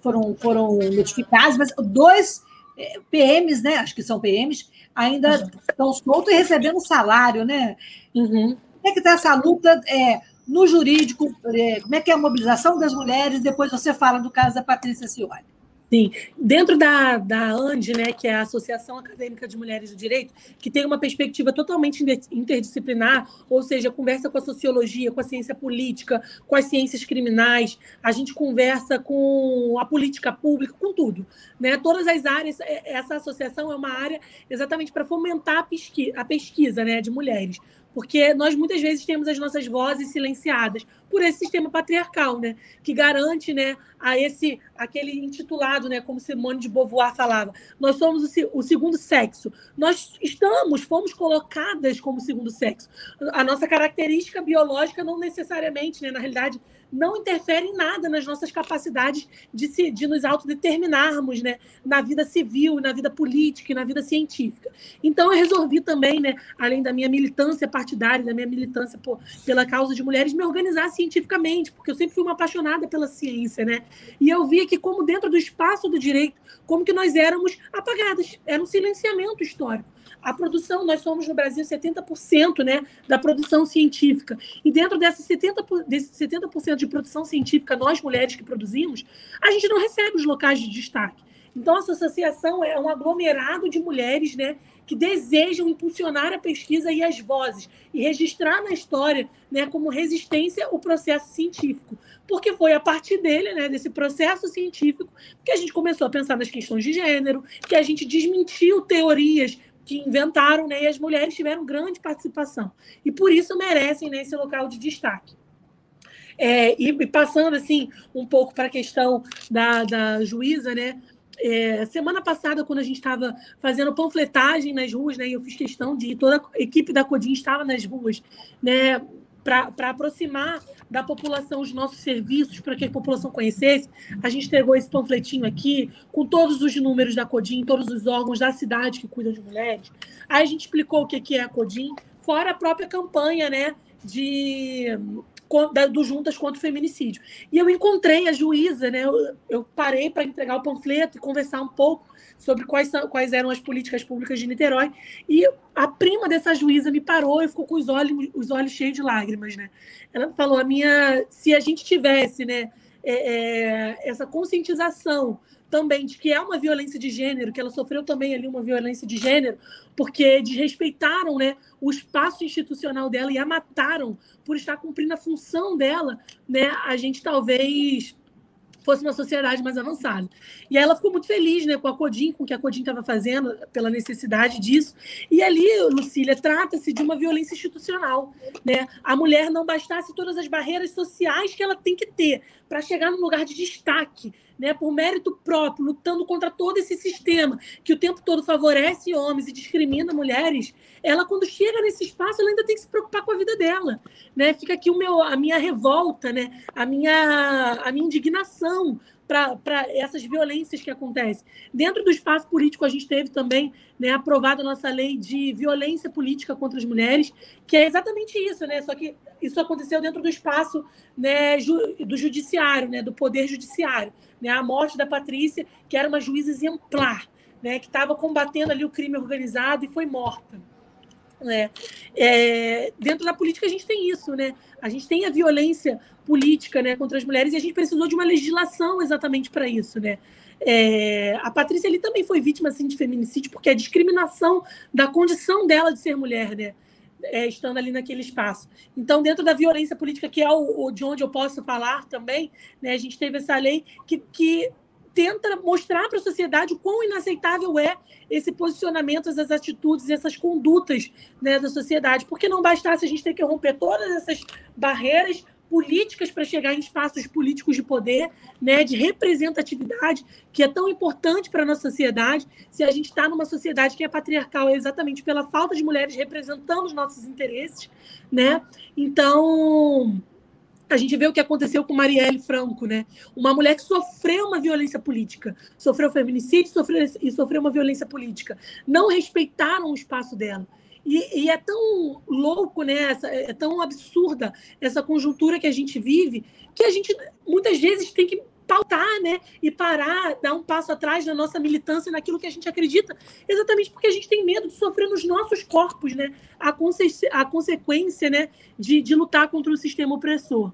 foram, foram notificados, mas dois é, PMs, né? Acho que são PMs, ainda estão soltos e recebendo salário, né? Uhum. Como é que está essa luta é, no jurídico? É, como é que é a mobilização das mulheres? Depois você fala do caso da Patrícia Cioli.
Sim, dentro da, da ANDE, né, que é a Associação Acadêmica de Mulheres do Direito, que tem uma perspectiva totalmente interdisciplinar, ou seja, conversa com a sociologia, com a ciência política, com as ciências criminais, a gente conversa com a política pública, com tudo. Né? Todas as áreas, é, essa associação é uma área exatamente para fomentar a pesquisa, a pesquisa né, de mulheres porque nós muitas vezes temos as nossas vozes silenciadas por esse sistema patriarcal, né, que garante, né, a esse aquele intitulado, né, como Simone de Beauvoir falava, nós somos o, o segundo sexo. Nós estamos, fomos colocadas como segundo sexo. A nossa característica biológica não necessariamente, né, na realidade, não interfere em nada nas nossas capacidades de, se, de nos autodeterminarmos né, na vida civil, na vida política e na vida científica. Então, eu resolvi também, né, além da minha militância partidária, da minha militância por, pela causa de mulheres, me organizar cientificamente, porque eu sempre fui uma apaixonada pela ciência. Né? E eu via que, como dentro do espaço do direito, como que nós éramos apagadas, era um silenciamento histórico. A produção, nós somos no Brasil 70% né, da produção científica. E dentro dessa 70%, desse 70% de produção científica, nós mulheres que produzimos, a gente não recebe os locais de destaque. Então, essa associação é um aglomerado de mulheres né, que desejam impulsionar a pesquisa e as vozes e registrar na história né, como resistência o processo científico. Porque foi a partir dele, né, desse processo científico, que a gente começou a pensar nas questões de gênero, que a gente desmentiu teorias que inventaram, né? E as mulheres tiveram grande participação. E por isso merecem né, esse local de destaque. É, e, e, passando assim um pouco para a questão da, da juíza, né? É, semana passada, quando a gente estava fazendo panfletagem nas ruas, né, eu fiz questão de toda a equipe da Codim estava nas ruas, né, para aproximar da população os nossos serviços, para que a população conhecesse. A gente entregou esse panfletinho aqui, com todos os números da CODIM, todos os órgãos da cidade que cuidam de mulheres. Aí a gente explicou o que é a CODIM, fora a própria campanha né, de do Juntas contra o Feminicídio. E eu encontrei a juíza, né? Eu, parei para entregar o panfleto e conversar um pouco sobre quais, são, quais eram as políticas públicas de Niterói. E a prima dessa juíza me parou e ficou com os olhos, os olhos cheios de lágrimas, né? Ela falou: a minha, se a gente tivesse, né, é, é, essa conscientização também de que é uma violência de gênero, que ela sofreu também ali uma violência de gênero, porque desrespeitaram né, o espaço institucional dela e a mataram por estar cumprindo a função dela, né, a gente talvez fosse uma sociedade mais avançada. E aí ela ficou muito feliz né, com a Codim, com o que a Codim estava fazendo, pela necessidade disso. E ali, Lucília, trata-se de uma violência institucional. Né? A mulher não bastasse todas as barreiras sociais que ela tem que ter para chegar num lugar de destaque, né, por mérito próprio, lutando contra todo esse sistema que o tempo todo favorece homens e discrimina mulheres, ela quando chega nesse espaço, ela ainda tem que se preocupar com a vida dela, né? Fica aqui o meu, a minha revolta, né? A minha, a minha indignação para essas violências que acontecem. Dentro do espaço político, a gente teve também né, aprovada a nossa lei de violência política contra as mulheres, que é exatamente isso, né? Só que isso aconteceu dentro do espaço né, ju, do judiciário, né, do poder judiciário. Né? A morte da Patrícia, que era uma juíza exemplar, né, que estava combatendo ali o crime organizado e foi morta. Né? É, dentro da política a gente tem isso, né? A gente tem a violência política né, contra as mulheres e a gente precisou de uma legislação exatamente para isso, né? É, a Patrícia ali também foi vítima assim, de feminicídio porque a discriminação da condição dela de ser mulher, né? É, estando ali naquele espaço. Então, dentro da violência política, que é o, o de onde eu posso falar também, né, a gente teve essa lei que, que tenta mostrar para a sociedade o quão inaceitável é esse posicionamento, essas atitudes, essas condutas né, da sociedade. Porque não bastasse a gente ter que romper todas essas barreiras políticas para chegar em espaços políticos de poder, né, de representatividade, que é tão importante para a nossa sociedade. Se a gente está numa sociedade que é patriarcal, é exatamente pela falta de mulheres representando os nossos interesses, né? Então, a gente vê o que aconteceu com Marielle Franco, né? Uma mulher que sofreu uma violência política, sofreu feminicídio sofreu, e sofreu uma violência política. Não respeitaram o espaço dela. E, e, é tão louco, né? Essa, é tão absurda essa conjuntura que a gente vive, que a gente muitas vezes tem que pautar, né? E parar, dar um passo atrás na nossa militância, naquilo que a gente acredita, exatamente porque a gente tem medo de sofrer nos nossos corpos, né? A, conse a consequência, né? De, de lutar contra o sistema opressor.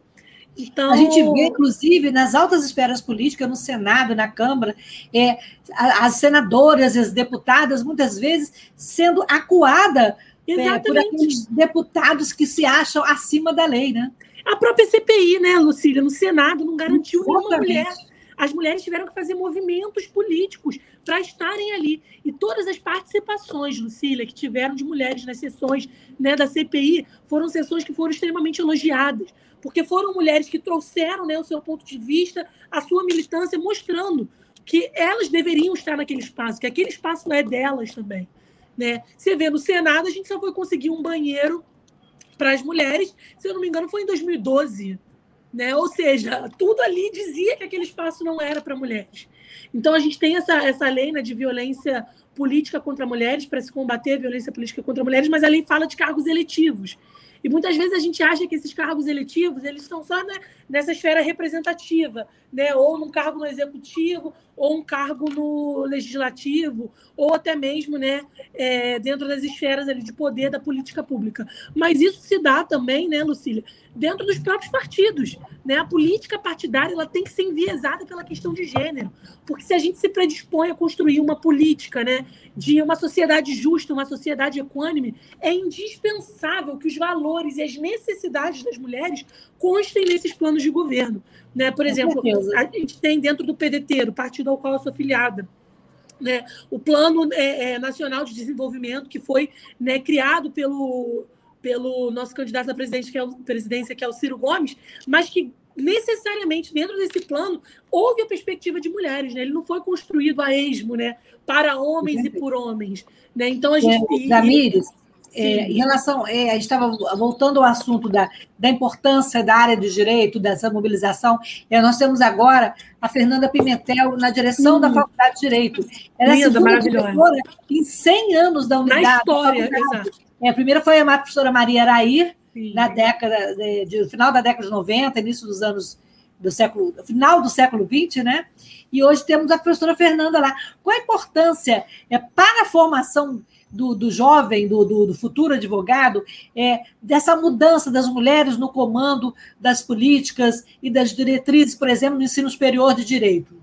Então... A gente vê, inclusive, nas altas esferas políticas, no Senado, na Câmara, é, as senadoras, as deputadas, muitas vezes, sendo acuada é, por aqueles deputados que se acham acima da lei, né?
A própria CPI, né, Lucília, no Senado, não garantiu Exatamente. nenhuma mulher. As mulheres tiveram que fazer movimentos políticos para estarem ali. E todas as participações, Lucília, que tiveram de mulheres nas sessões né, da CPI, foram sessões que foram extremamente elogiadas porque foram mulheres que trouxeram né, o seu ponto de vista, a sua militância, mostrando que elas deveriam estar naquele espaço, que aquele espaço é delas também. Né? Você vê, no Senado, a gente só foi conseguir um banheiro para as mulheres, se eu não me engano, foi em 2012. Né? Ou seja, tudo ali dizia que aquele espaço não era para mulheres. Então, a gente tem essa, essa lei né, de violência política contra mulheres, para se combater a violência política contra mulheres, mas a lei fala de cargos eletivos. E muitas vezes a gente acha que esses cargos eletivos eles estão só né, nessa esfera representativa, né? ou num cargo no executivo, ou um cargo no legislativo, ou até mesmo né, é, dentro das esferas ali, de poder da política pública. Mas isso se dá também, né, Lucília, dentro dos próprios partidos. Né? A política partidária ela tem que ser enviesada pela questão de gênero, porque se a gente se predispõe a construir uma política né, de uma sociedade justa, uma sociedade equânime, é indispensável que os valores e as necessidades das mulheres constem nesses planos de governo. Né? Por exemplo, a gente tem dentro do PDT, do partido ao qual eu sou afiliada, né, o Plano é, é, Nacional de Desenvolvimento, que foi né, criado pelo, pelo nosso candidato à presidência que, é o, presidência, que é o Ciro Gomes, mas que necessariamente dentro desse plano houve a perspectiva de mulheres, né? Ele não foi construído a esmo, né? Para homens e por homens, né? Então a gente.
É, Damires, é, em relação, é, a gente estava voltando ao assunto da, da importância da área de direito, dessa mobilização. É, nós temos agora a Fernanda Pimentel na direção hum. da Faculdade de Direito.
Ela Linda, é maravilhosa.
em 100 anos da unidade.
Na história, exato.
É, a primeira foi a professora Maria Arair, Sim. na década de, de, final da década de 90, início dos anos do século, final do século 20, né? E hoje temos a professora Fernanda lá. Qual a importância é, para a formação do, do jovem, do, do, do, futuro advogado, é, dessa mudança das mulheres no comando das políticas e das diretrizes, por exemplo, no ensino superior de direito?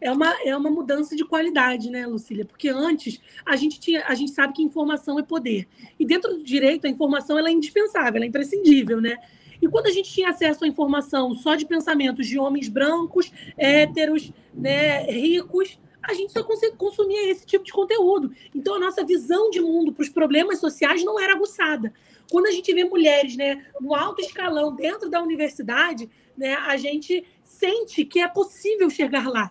É uma, é uma mudança de qualidade, né, Lucília? Porque antes a gente tinha, a gente sabe que informação é poder. E dentro do direito, a informação ela é indispensável, ela é imprescindível, né? E quando a gente tinha acesso à informação só de pensamentos de homens brancos, héteros, né, ricos, a gente só consumia esse tipo de conteúdo. Então, a nossa visão de mundo para os problemas sociais não era aguçada. Quando a gente vê mulheres né, no alto escalão dentro da universidade, né, a gente sente que é possível chegar lá.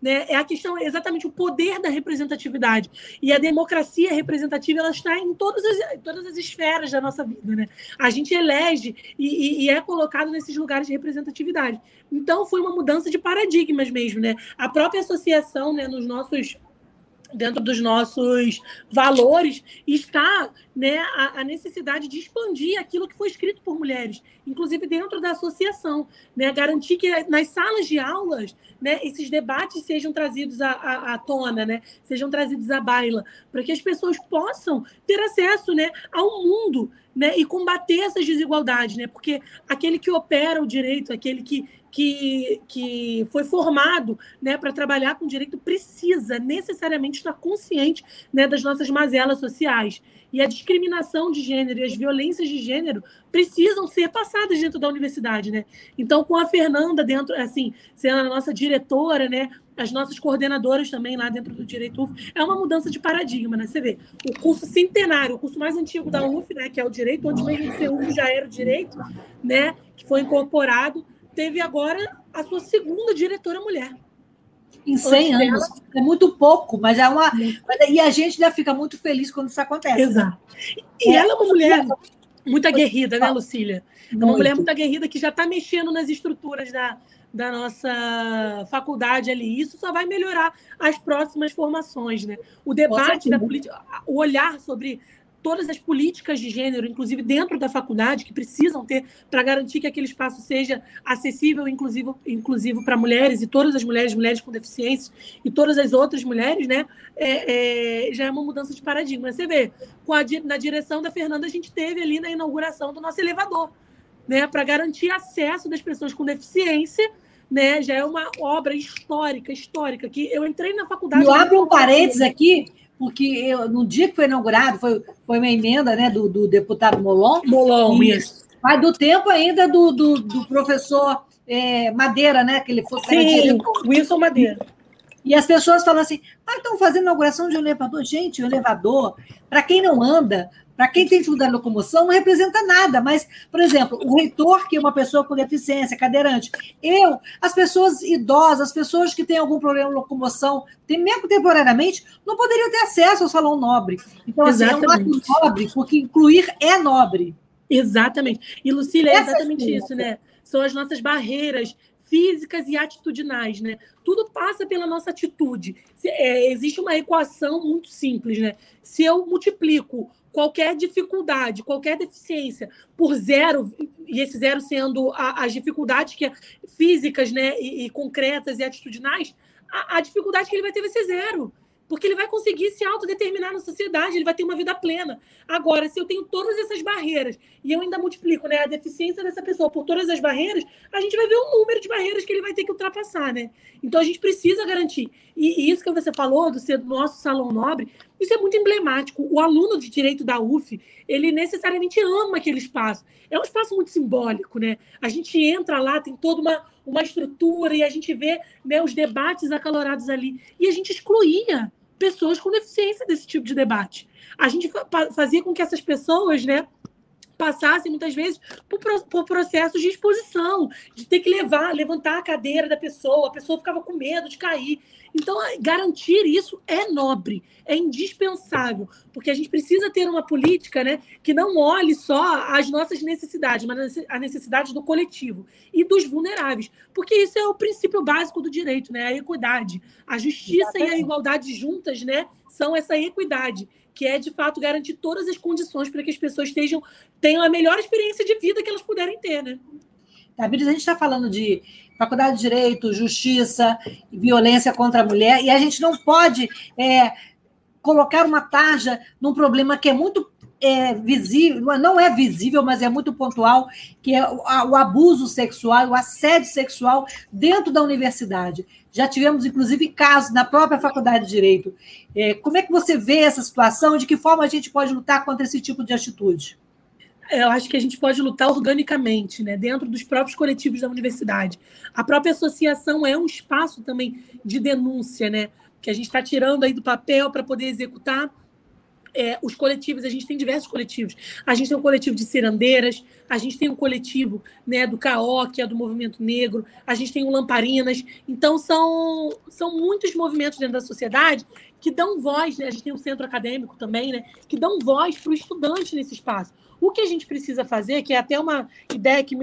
Né? É a questão, é exatamente o poder da representatividade. E a democracia representativa ela está em todas as, todas as esferas da nossa vida. Né? A gente elege e, e, e, é colocado nesses lugares de representatividade. Então, foi uma mudança de paradigmas mesmo. Né? A própria associação, né, nos nossos dentro dos nossos valores está né, a, a, necessidade de expandir aquilo que foi escrito por mulheres, inclusive dentro da associação, né, garantir que nas salas de aulas né, esses debates sejam trazidos à, à, à tona, né, sejam trazidos à baila, para que as pessoas possam ter acesso né, ao mundo né, e combater essas desigualdades, né, porque aquele que opera o direito, aquele que que, que foi formado né, para trabalhar com direito precisa necessariamente estar consciente né, das nossas mazelas sociais. E a discriminação de gênero e as violências de gênero precisam ser passadas dentro da universidade. Né? Então, com a Fernanda dentro, assim, sendo a nossa diretora, né, as nossas coordenadoras também lá dentro do Direito UF, é uma mudança de paradigma, né? Você vê, o curso centenário, o curso mais antigo da UF, né, que é o Direito, onde mesmo ser UF já era o Direito, né, que foi incorporado, teve agora a sua segunda diretora mulher.
Em 100 anos. Dela... É muito pouco, mas é uma. E a gente já fica muito feliz quando isso acontece.
Exato. E é. ela é uma mulher muito aguerrida, né, Lucília? É uma mulher muito aguerrida que já está mexendo nas estruturas da, da nossa faculdade ali. Isso só vai melhorar as próximas formações, né? O debate da política, o olhar sobre todas as políticas de gênero, inclusive dentro da faculdade, que precisam ter para garantir que aquele espaço seja acessível, inclusive, inclusive para mulheres e todas as mulheres, mulheres com deficiências e todas as outras mulheres, né? É, é, já é uma mudança de paradigma. Você vê, com a, na direção da Fernanda, a gente teve ali na inauguração do nosso elevador, né? Para garantir acesso das pessoas com deficiência. Né, já é uma obra histórica, histórica, que eu entrei na faculdade.
Eu abro um parênteses aqui, porque eu, no dia que foi inaugurado, foi, foi uma emenda né, do, do deputado Molon.
Molon, isso.
Mas do tempo ainda do, do, do professor é, Madeira, né? Que ele foi
Sim, Wilson Madeira.
E as pessoas falam assim: ah, estão fazendo inauguração de um elevador. Gente, o elevador, para quem não anda, para quem tem dificuldade de locomoção, não representa nada. Mas, por exemplo, o reitor, que é uma pessoa com deficiência, cadeirante, eu, as pessoas idosas, as pessoas que têm algum problema de locomoção, mesmo temporariamente, não poderiam ter acesso ao salão nobre. Então, assim, é um ato nobre, porque incluir é nobre.
Exatamente. E, Lucília, é exatamente isso, né? São as nossas barreiras físicas e atitudinais, né? Tudo passa pela nossa atitude. É, existe uma equação muito simples, né? Se eu multiplico qualquer dificuldade, qualquer deficiência por zero, e esse zero sendo a, as dificuldades que é físicas né, e, e concretas e atitudinais, a, a, dificuldade que ele vai ter vai ser zero porque ele vai conseguir se autodeterminar na sociedade, ele vai ter uma vida plena. Agora, se eu tenho todas essas barreiras e eu ainda multiplico né, a deficiência dessa pessoa por todas as barreiras, a gente vai ver o número de barreiras que ele vai ter que ultrapassar, né? Então a gente precisa garantir. E, isso que você falou do ser do nosso salão nobre, isso é muito emblemático. O aluno de direito da UF, ele necessariamente ama aquele espaço. É um espaço muito simbólico, né? A gente entra lá, tem toda uma, uma estrutura e a gente vê né, os debates acalorados ali. E a gente excluía pessoas com deficiência desse tipo de debate. A gente fazia com que essas pessoas, né, passassem muitas vezes por, por processos de exposição, de ter que levar, levantar a cadeira da pessoa, a pessoa ficava com medo de cair. Então, garantir isso é nobre, é indispensável, porque a gente precisa ter uma política né, que não olhe só as nossas necessidades, mas a necessidade do coletivo e dos vulneráveis, porque isso é o princípio básico do direito, né, a equidade. A justiça Exatamente. e a igualdade juntas né, são essa equidade que é de fato garantir todas as condições para que as pessoas estejam, tenham a melhor experiência de vida que elas puderem ter, né?
Tamires, a gente está falando de faculdade de direito, justiça, violência contra a mulher, e a gente não pode é, colocar uma tarja num problema que é muito é, visível, não é visível, mas é muito pontual, que é o, o abuso sexual, o assédio sexual dentro da universidade. Já tivemos, inclusive, casos na própria Faculdade de Direito. É, como é que você vê essa situação? De que forma a gente pode lutar contra esse tipo de atitude?
eu acho que a gente pode lutar organicamente, né, dentro dos próprios coletivos da universidade. A própria associação é um espaço também de denúncia, né, que a gente está tirando aí do papel para poder executar é, os coletivos, a gente tem diversos coletivos. A gente tem um coletivo de cirandeiras, a gente tem um coletivo né, do CAO, que é do movimento negro, a gente tem o Lamparinas. Então, são, são muitos movimentos dentro da sociedade que dão voz, né? a gente tem um centro acadêmico também, né? que dão voz para o estudante nesse espaço. O que a gente precisa fazer, que é até uma ideia que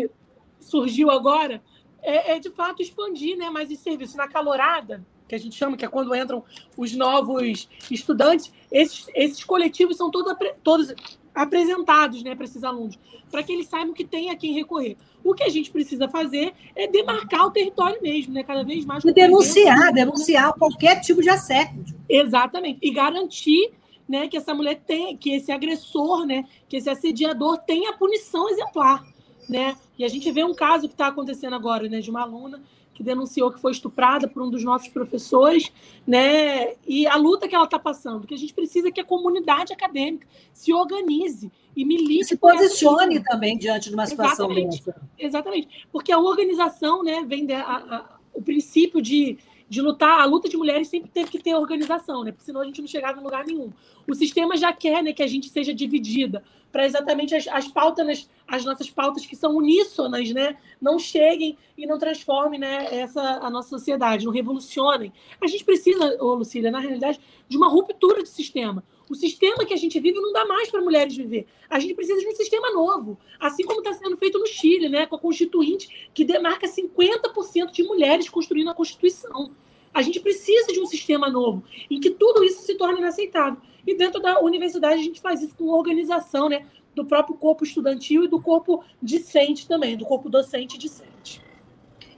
surgiu agora, é, é de fato expandir né, mais esse serviço. Na calorada, que a gente chama, que é quando entram os novos estudantes, esses, esses coletivos são todo, todos apresentados né, para esses alunos, para que eles saibam que tem a quem recorrer. O que a gente precisa fazer é demarcar o território mesmo, né? Cada vez mais.
E denunciar, denunciar qualquer tipo de assédio.
Exatamente. E garantir né, que essa mulher tem, que esse agressor, né, que esse assediador tenha punição exemplar. Né? E a gente vê um caso que está acontecendo agora, né, de uma aluna que denunciou que foi estuprada por um dos nossos professores, né? E a luta que ela está passando, que a gente precisa que a comunidade acadêmica se organize e milite.
Se posicione também diante de uma situação
exatamente, dessa. Exatamente, porque a organização, né, vem de, a, a, o princípio de de lutar, a luta de mulheres sempre teve que ter organização, né? Porque senão a gente não chegava em lugar nenhum. O sistema já quer né, que a gente seja dividida para exatamente as, as pautas, as nossas pautas que são uníssonas, né? Não cheguem e não transformem né, essa, a nossa sociedade, não revolucionem. A gente precisa, ô Lucília, na realidade, de uma ruptura de sistema. O sistema que a gente vive não dá mais para mulheres viver. A gente precisa de um sistema novo, assim como está sendo feito no Chile, né, com a Constituinte, que demarca 50% de mulheres construindo a Constituição. A gente precisa de um sistema novo, em que tudo isso se torne inaceitável. E dentro da universidade a gente faz isso com organização né, do próprio corpo estudantil e do corpo discente também, do corpo docente e discente.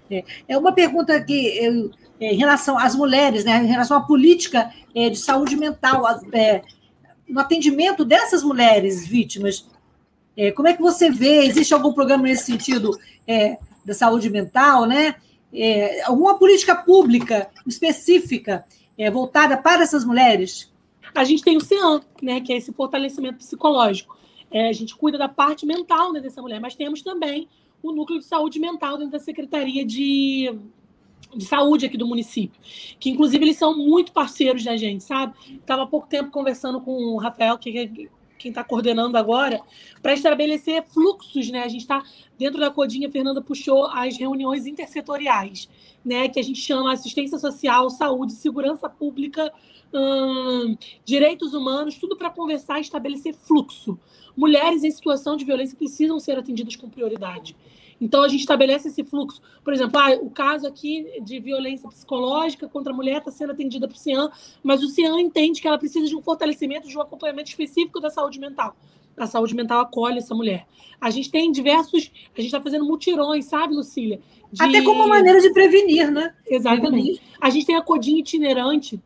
É, é uma pergunta que eu, é, em relação às mulheres, né, em relação à política é, de saúde mental, é, no atendimento dessas mulheres vítimas, é, como é que você vê? Existe algum programa nesse sentido é, da saúde mental, né? É, alguma política pública específica é, voltada para essas mulheres?
A gente tem o CEAM, né, que é esse fortalecimento psicológico. É, a gente cuida da parte mental né, dessa mulher, mas temos também o núcleo de saúde mental dentro da Secretaria de de saúde aqui do município, que inclusive eles são muito parceiros da gente, sabe? Estava há pouco tempo conversando com o Rafael, que é quem está coordenando agora, para estabelecer fluxos, né? A gente está dentro da Codinha, a Fernanda puxou as reuniões intersetoriais, né? Que a gente chama assistência social, saúde, segurança pública, hum, direitos humanos, tudo para conversar e estabelecer fluxo. Mulheres em situação de violência precisam ser atendidas com prioridade. Então, a gente estabelece esse fluxo. Por exemplo, ah, o caso aqui de violência psicológica contra a mulher está sendo atendida por CIAN, mas o CIAN entende que ela precisa de um fortalecimento, de um acompanhamento específico da saúde mental. A saúde mental acolhe essa mulher. A gente tem diversos. A gente está fazendo mutirões, sabe, Lucília?
De... Até como maneira de prevenir, né?
Exatamente. A gente tem a Codinha itinerante,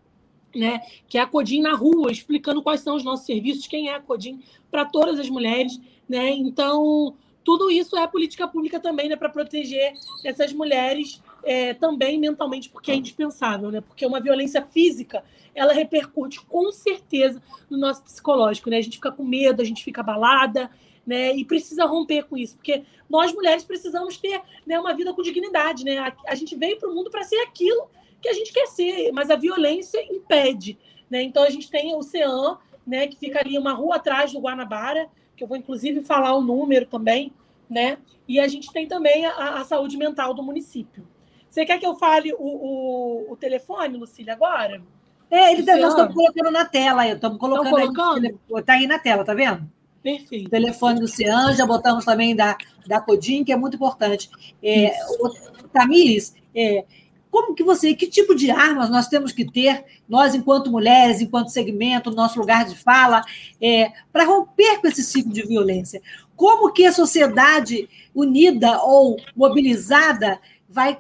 né? Que é a Codim na rua, explicando quais são os nossos serviços, quem é a Codim para todas as mulheres, né? Então, tudo isso é política pública também, né, para proteger essas mulheres é, também mentalmente, porque é indispensável, né? Porque uma violência física, ela repercute com certeza no nosso psicológico, né? A gente fica com medo, a gente fica abalada, né? E precisa romper com isso, porque nós mulheres precisamos ter né, uma vida com dignidade, né? A, a gente veio para o mundo para ser aquilo que a gente quer ser, mas a violência impede, né? Então a gente tem o CEAM, né, que fica ali uma rua atrás do Guanabara, que eu vou inclusive falar o número também, né? E a gente tem também a, a saúde mental do município. Você quer que eu fale o, o, o telefone, Lucília, agora?
É, ele, tá, nós estamos colocando na tela, estamos colocando, colocando? Está aí na tela, tá vendo?
Perfeito.
O telefone do Cian, já botamos também da, da Codim, que é muito importante. É, o, Tamires, é, como que você, que tipo de armas nós temos que ter, nós enquanto mulheres, enquanto segmento, nosso lugar de fala, é, para romper com esse ciclo de violência? Como que a sociedade unida ou mobilizada vai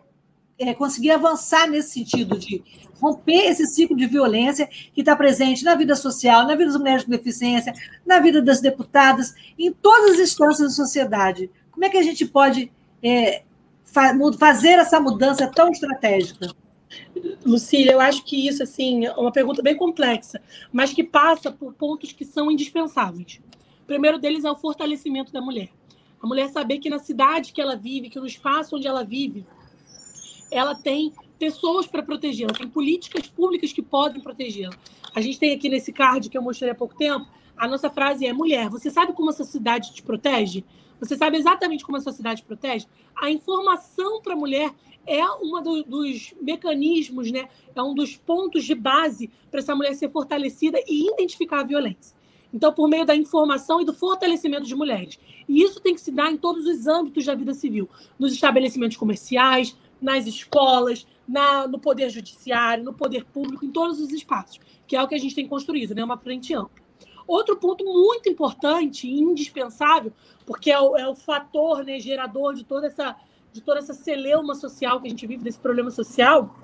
é, conseguir avançar nesse sentido de romper esse ciclo de violência que está presente na vida social, na vida das mulheres com deficiência, na vida das deputadas, em todas as instâncias da sociedade? Como é que a gente pode é, fazer essa mudança tão estratégica?
Lucília, eu acho que isso assim é uma pergunta bem complexa, mas que passa por pontos que são indispensáveis. O primeiro deles é o fortalecimento da mulher. A mulher saber que na cidade que ela vive, que no espaço onde ela vive, ela tem pessoas para protegê-la, tem políticas públicas que podem protegê-la. A gente tem aqui nesse card que eu mostrei há pouco tempo, a nossa frase é: mulher, você sabe como a sua cidade te protege? Você sabe exatamente como a sua cidade protege? A informação para a mulher é um do, dos mecanismos, né? é um dos pontos de base para essa mulher ser fortalecida e identificar a violência. Então, por meio da informação e do fortalecimento de mulheres. E isso tem que se dar em todos os âmbitos da vida civil, nos estabelecimentos comerciais, nas escolas, na, no poder judiciário, no poder público, em todos os espaços, que é o que a gente tem construído, né? uma frente ampla. Outro ponto muito importante e indispensável, porque é o, é o fator né, gerador de toda essa de toda essa celeuma social que a gente vive, desse problema social,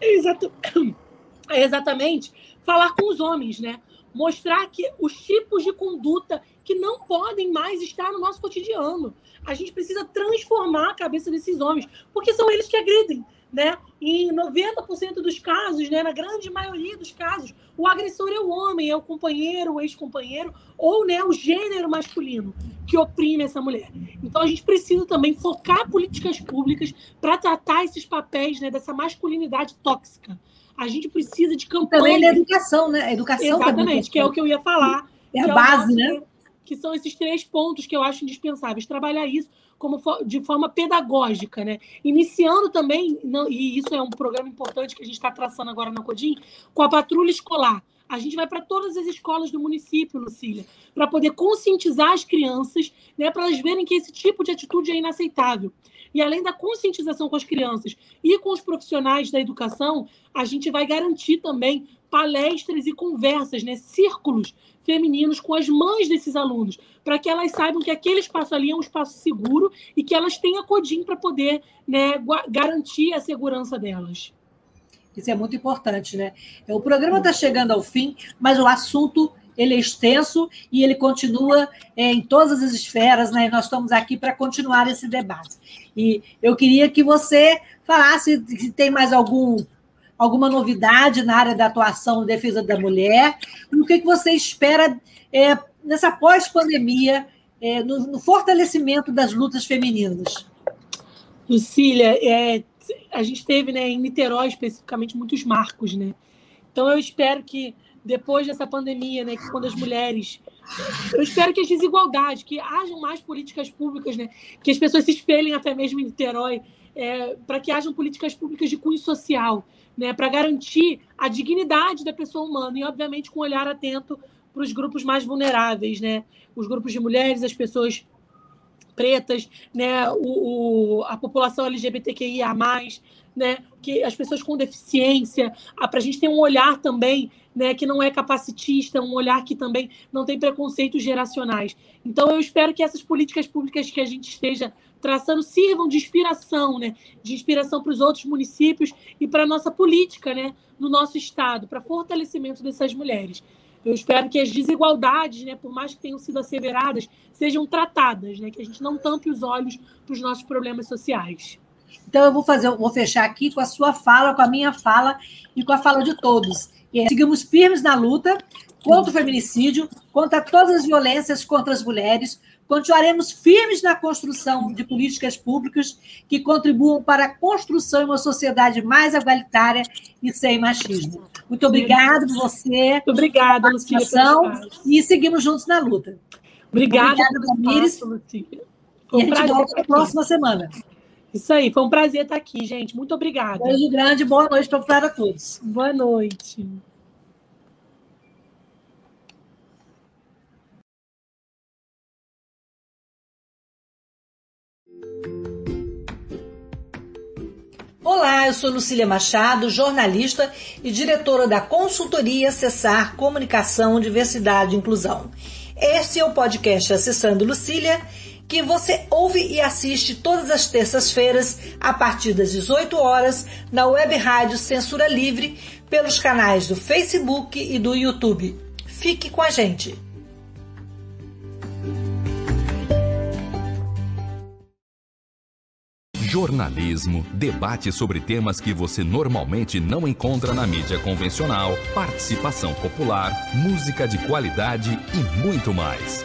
é, [coughs] é exatamente falar com os homens, né? Mostrar que os tipos de conduta que não podem mais estar no nosso cotidiano. A gente precisa transformar a cabeça desses homens, porque são eles que agridem né? Em 90% dos casos, né, na grande maioria dos casos, o agressor é o homem, é o companheiro, o ex-companheiro, ou né, o gênero masculino que oprime essa mulher. Então a gente precisa também focar políticas públicas para tratar esses papéis né, dessa masculinidade tóxica. A gente precisa de campanhas.
Também da educação, né? A educação
Exatamente, que é o que eu ia falar.
É a base, é né?
Que são esses três pontos que eu acho indispensáveis. Trabalhar isso como de forma pedagógica, né? Iniciando também, e isso é um programa importante que a gente está traçando agora na Codim, com a patrulha escolar. A gente vai para todas as escolas do município, Lucília, para poder conscientizar as crianças, né, para elas verem que esse tipo de atitude é inaceitável. E além da conscientização com as crianças e com os profissionais da educação, a gente vai garantir também palestras e conversas, né, círculos femininos com as mães desses alunos, para que elas saibam que aquele espaço ali é um espaço seguro e que elas tenham a CODIM para poder né, garantir a segurança delas.
Isso é muito importante, né? O programa está chegando ao fim, mas o assunto ele é extenso e ele continua é, em todas as esferas, né? E nós estamos aqui para continuar esse debate. E eu queria que você falasse se tem mais algum alguma novidade na área da atuação em defesa da mulher e o que, que você espera é, nessa pós-pandemia, é, no, no, fortalecimento das lutas femininas?
Lucília, é, a gente teve né, em Niterói especificamente muitos marcos, né? Então eu espero que depois dessa pandemia, né, que quando as mulheres, eu espero que as desigualdades, que hajam mais políticas públicas, né, que as pessoas se espelhem até mesmo em Niterói, é, para que hajam políticas públicas de cunho social, né, para garantir a dignidade da pessoa humana e, obviamente, com um olhar atento para os grupos mais vulneráveis, né, os grupos de mulheres, as pessoas pretas, né, o, o a população LGBTQIA+, né, que as pessoas com deficiência, para a gente ter um olhar também né, que não é capacitista, um olhar que também não tem preconceitos geracionais. Então, eu espero que essas políticas públicas que a gente esteja traçando sirvam de inspiração, né, de inspiração para os outros municípios e para a nossa política né, no nosso estado, para fortalecimento dessas mulheres. Eu espero que as desigualdades, né, por mais que tenham sido asseveradas, sejam tratadas, né, que a gente não tampe os olhos para os nossos problemas sociais.
Então eu vou fazer, vou fechar aqui com a sua fala, com a minha fala e com a fala de todos. E seguimos firmes na luta contra o feminicídio, contra todas as violências contra as mulheres, Continuaremos firmes na construção de políticas públicas que contribuam para a construção de uma sociedade mais igualitária e sem machismo. Muito obrigada por você. Muito
obrigada, Lucília.
E seguimos juntos na luta.
Obrigada, obrigada Tamires.
E a gente volta na próxima semana.
Isso aí, foi um prazer estar aqui, gente. Muito obrigada.
Beijo grande, boa noite para todos.
Boa noite.
Olá, eu sou Lucília Machado, jornalista e diretora da consultoria Acessar Comunicação, Diversidade e Inclusão. Este é o podcast Acessando Lucília, que você ouve e assiste todas as terças-feiras, a partir das 18 horas, na web rádio Censura Livre, pelos canais do Facebook e do YouTube. Fique com a gente!
jornalismo, debate sobre temas que você normalmente não encontra na mídia convencional, participação popular, música de qualidade e muito mais.